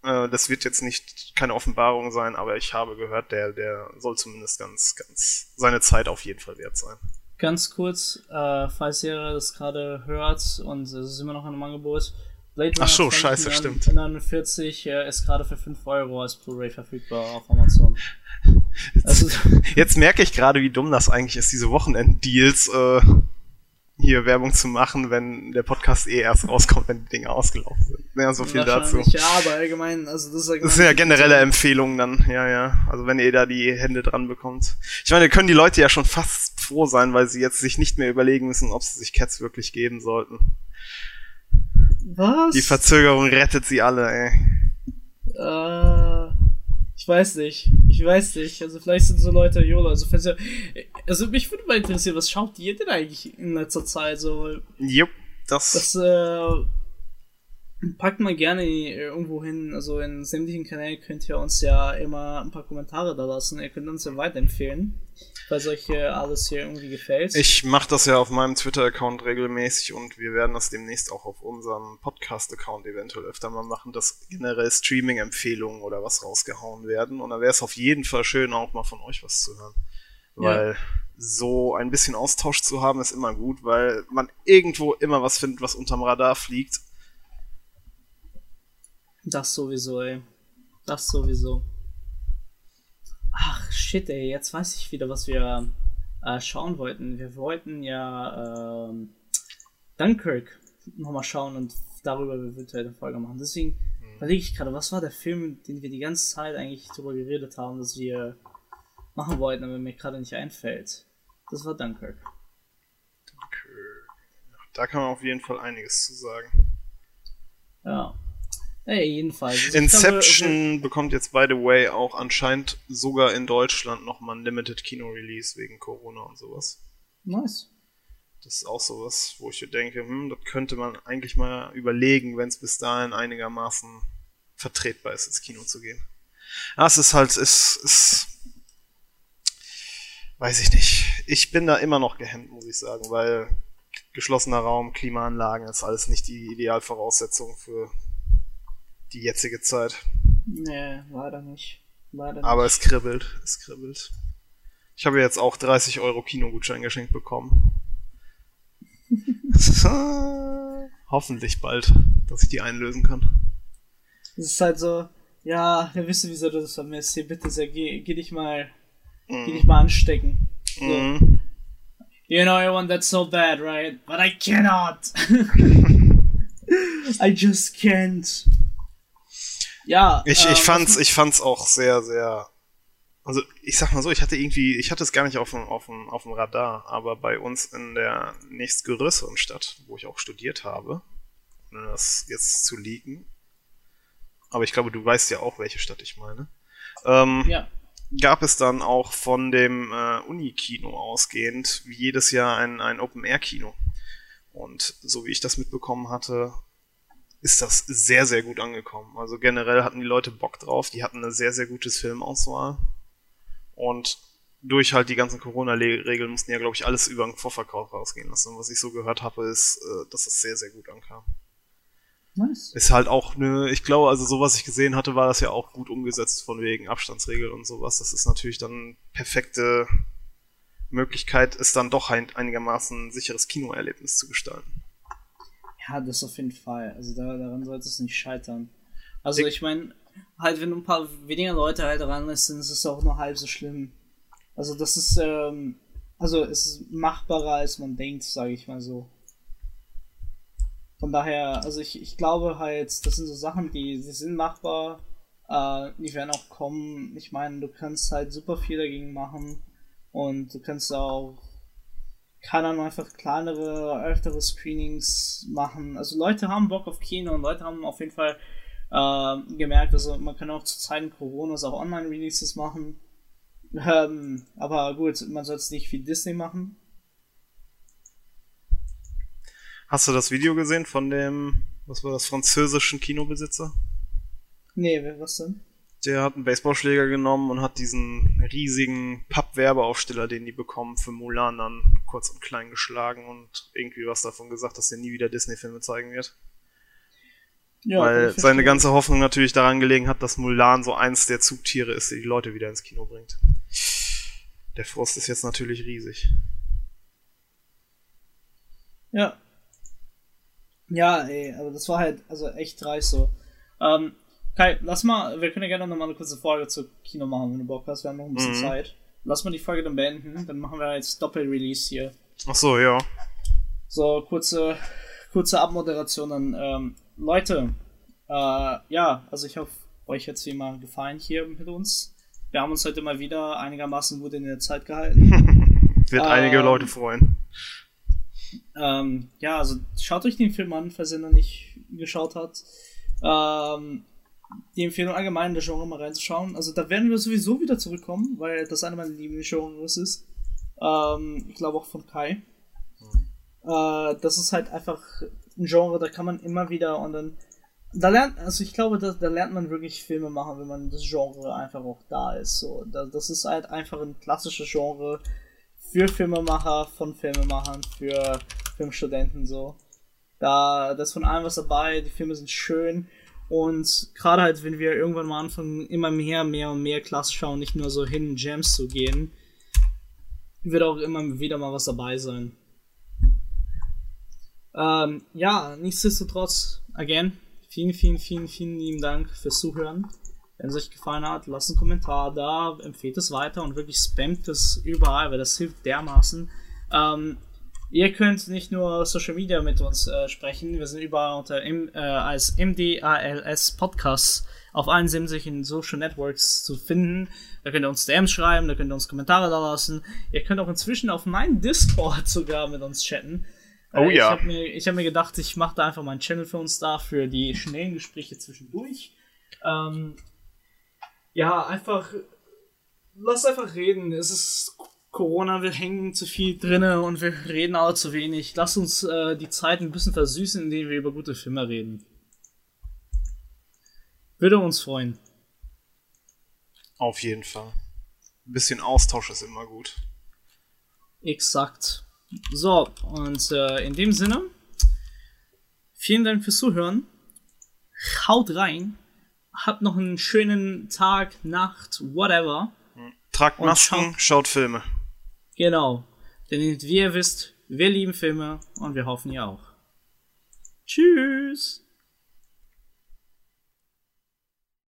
äh, das wird jetzt nicht keine Offenbarung sein, aber ich habe gehört, der, der soll zumindest ganz, ganz seine Zeit auf jeden Fall wert sein ganz kurz, äh, falls ihr das gerade hört und es ist immer noch in einem Angebot. Blade Runner Ach so, scheiße, stimmt. 49 äh, ist gerade für 5 Euro als Blu-ray verfügbar auf Amazon. Jetzt, also, jetzt merke ich gerade, wie dumm das eigentlich ist, diese Wochenend-Deals äh, hier Werbung zu machen, wenn der Podcast eh erst rauskommt, wenn die Dinge ausgelaufen sind. Ja, so viel dazu. Ja, aber allgemein, also das ist allgemein Das sind ja generelle Empfehlungen dann, ja, ja. Also wenn ihr da die Hände dran bekommt. Ich meine, können die Leute ja schon fast froh sein, weil sie jetzt sich nicht mehr überlegen müssen, ob sie sich Cats wirklich geben sollten. Was? Die Verzögerung rettet sie alle, ey. Äh, ich weiß nicht. Ich weiß nicht. Also vielleicht sind so Leute YOLO. Also, falls ihr, also mich würde mal interessieren, was schaut ihr denn eigentlich in letzter Zeit so? Jupp, das. Das äh, packt mal gerne irgendwo hin. Also in sämtlichen Kanälen könnt ihr uns ja immer ein paar Kommentare da lassen. Ihr könnt uns ja weiterempfehlen falls euch hier alles hier irgendwie gefällt. Ich mache das ja auf meinem Twitter-Account regelmäßig und wir werden das demnächst auch auf unserem Podcast-Account eventuell öfter mal machen, dass generell Streaming-Empfehlungen oder was rausgehauen werden. Und da wäre es auf jeden Fall schön, auch mal von euch was zu hören. Weil ja. so ein bisschen Austausch zu haben, ist immer gut, weil man irgendwo immer was findet, was unterm Radar fliegt. Das sowieso, ey. Das sowieso. Ach, shit, ey, jetzt weiß ich wieder, was wir äh, schauen wollten. Wir wollten ja äh, Dunkirk nochmal schauen und darüber eventuell eine Folge machen. Deswegen mhm. überlege ich gerade, was war der Film, den wir die ganze Zeit eigentlich darüber geredet haben, dass wir machen wollten, aber mir gerade nicht einfällt. Das war Dunkirk. Dunkirk. Da kann man auf jeden Fall einiges zu sagen. Ja. Naja, jedenfalls. Inception glaube, bekommt jetzt, by the way, auch anscheinend sogar in Deutschland nochmal ein Limited Kino-Release wegen Corona und sowas. Nice. Das ist auch sowas, wo ich denke, hm, das könnte man eigentlich mal überlegen, wenn es bis dahin einigermaßen vertretbar ist, ins Kino zu gehen. Ja, es ist halt, es ist, weiß ich nicht. Ich bin da immer noch gehemmt, muss ich sagen, weil geschlossener Raum, Klimaanlagen ist alles nicht die Idealvoraussetzung für die jetzige Zeit. Nee, leider nicht. Leider Aber nicht. es kribbelt, es kribbelt. Ich habe jetzt auch 30 Euro Kinogutschein geschenkt bekommen. Hoffentlich bald, dass ich die einlösen kann. Es ist halt so, ja, wir wissen, wieso du das vermisst. Hier, bitte sehr, geh, geh dich mal, mm. geh dich mal anstecken. So. Mm. You know, I want that so bad, right? But I cannot. I just can't. Ja. Ich, ich, ähm, fand's, ich fand's auch sehr, sehr also ich sag mal so, ich hatte irgendwie, ich hatte es gar nicht auf dem, auf dem, auf dem Radar, aber bei uns in der nächstgrößeren Stadt, wo ich auch studiert habe, ohne das jetzt zu liegen, aber ich glaube, du weißt ja auch, welche Stadt ich meine, ähm, ja. Gab es dann auch von dem äh, Uni-Kino ausgehend wie jedes Jahr ein, ein Open-Air-Kino. Und so wie ich das mitbekommen hatte, ist das sehr, sehr gut angekommen. Also generell hatten die Leute Bock drauf, die hatten eine sehr, sehr gutes Filmauswahl. Und durch halt die ganzen Corona-Regeln mussten ja, glaube ich, alles über den Vorverkauf rausgehen lassen. Und was ich so gehört habe, ist, äh, dass es sehr, sehr gut ankam. Nice. Ist halt auch ne, ich glaube, also so was ich gesehen hatte, war das ja auch gut umgesetzt von wegen Abstandsregeln und sowas. Das ist natürlich dann perfekte Möglichkeit, es dann doch ein einigermaßen sicheres Kinoerlebnis zu gestalten. Ja, das auf jeden Fall. Also da, daran sollte es nicht scheitern. Also ich, ich meine, halt, wenn ein paar weniger Leute halt dran sind, ist es auch nur halb so schlimm. Also das ist, ähm, also es ist machbarer als man denkt, sage ich mal so. Von daher, also ich, ich glaube halt, das sind so Sachen, die, die sind machbar, äh, die werden auch kommen. Ich meine, du kannst halt super viel dagegen machen und du kannst auch, keine Ahnung, einfach kleinere, öftere Screenings machen. Also Leute haben Bock auf Kino und Leute haben auf jeden Fall äh, gemerkt, also man kann auch zu Zeiten Coronas auch Online-Releases machen. Ähm, aber gut, man soll es nicht wie Disney machen. Hast du das Video gesehen von dem, was war das, französischen Kinobesitzer? Nee, was denn? Der hat einen Baseballschläger genommen und hat diesen riesigen Pappwerbeaufsteller, den die bekommen, für Mulan dann kurz und klein geschlagen und irgendwie was davon gesagt, dass er nie wieder Disney-Filme zeigen wird. Ja, Weil seine ganze Hoffnung natürlich daran gelegen hat, dass Mulan so eins der Zugtiere ist, die die Leute wieder ins Kino bringt. Der Frust ist jetzt natürlich riesig. Ja. Ja, ey, aber das war halt also echt dreist so. Ähm, Kai, lass mal, wir können ja gerne noch mal eine kurze Folge zu Kino machen, wenn du Bock hast. Wir haben noch ein bisschen mhm. Zeit. Lass mal die Folge dann beenden, dann machen wir jetzt Doppel-Release hier. Ach so, ja. So, kurze, kurze Abmoderation dann. Ähm, Leute, äh, ja, also ich hoffe, euch hat es wie immer gefallen hier mit uns. Wir haben uns heute mal wieder einigermaßen gut in der Zeit gehalten. Wird ähm, einige Leute freuen. Ähm, ja, also schaut euch den Film an, falls ihr noch nicht geschaut habt. Ähm, die Empfehlung allgemein in der Genre mal reinzuschauen. Also da werden wir sowieso wieder zurückkommen, weil das eine meiner Lieblingsgenres ist. Ähm, ich glaube auch von Kai. Hm. Äh, das ist halt einfach ein Genre, da kann man immer wieder und dann da lernt, also ich glaube, da, da lernt man wirklich Filme machen, wenn man das Genre einfach auch da ist. So, da, das ist halt einfach ein klassisches Genre für Filmemacher, von Filmemachern, für Filmstudenten so. Da, da ist von allem was dabei, die Filme sind schön und gerade halt, wenn wir irgendwann mal anfangen, immer mehr, mehr und mehr klassisch schauen, nicht nur so hin Gems zu gehen, wird auch immer wieder mal was dabei sein. Ähm, ja, nichtsdestotrotz, again, vielen, vielen, vielen, vielen lieben Dank fürs Zuhören. Wenn es euch gefallen hat, lasst einen Kommentar da, empfehlt es weiter und wirklich spamt es überall, weil das hilft dermaßen. Ähm, ihr könnt nicht nur Social Media mit uns äh, sprechen, wir sind überall unter M, äh, als MDALS Podcast auf allen sämtlichen Social Networks zu finden. Da könnt ihr uns DMs schreiben, da könnt ihr uns Kommentare da lassen. Ihr könnt auch inzwischen auf meinem Discord sogar mit uns chatten. Oh äh, ja. Ich habe mir, hab mir gedacht, ich mache da einfach mal einen Channel für uns da, für die schnellen Gespräche zwischendurch. Ähm, ja, einfach, lass einfach reden. Es ist Corona, wir hängen zu viel drinne und wir reden auch zu wenig. Lass uns äh, die Zeit ein bisschen versüßen, indem wir über gute Filme reden. Würde uns freuen. Auf jeden Fall. Ein bisschen Austausch ist immer gut. Exakt. So, und äh, in dem Sinne, vielen Dank fürs Zuhören. Haut rein. Habt noch einen schönen Tag, Nacht, whatever. Tragt Masken, schaut, schaut Filme. Genau. Denn wie ihr wisst, wir lieben Filme und wir hoffen ihr auch. Tschüss.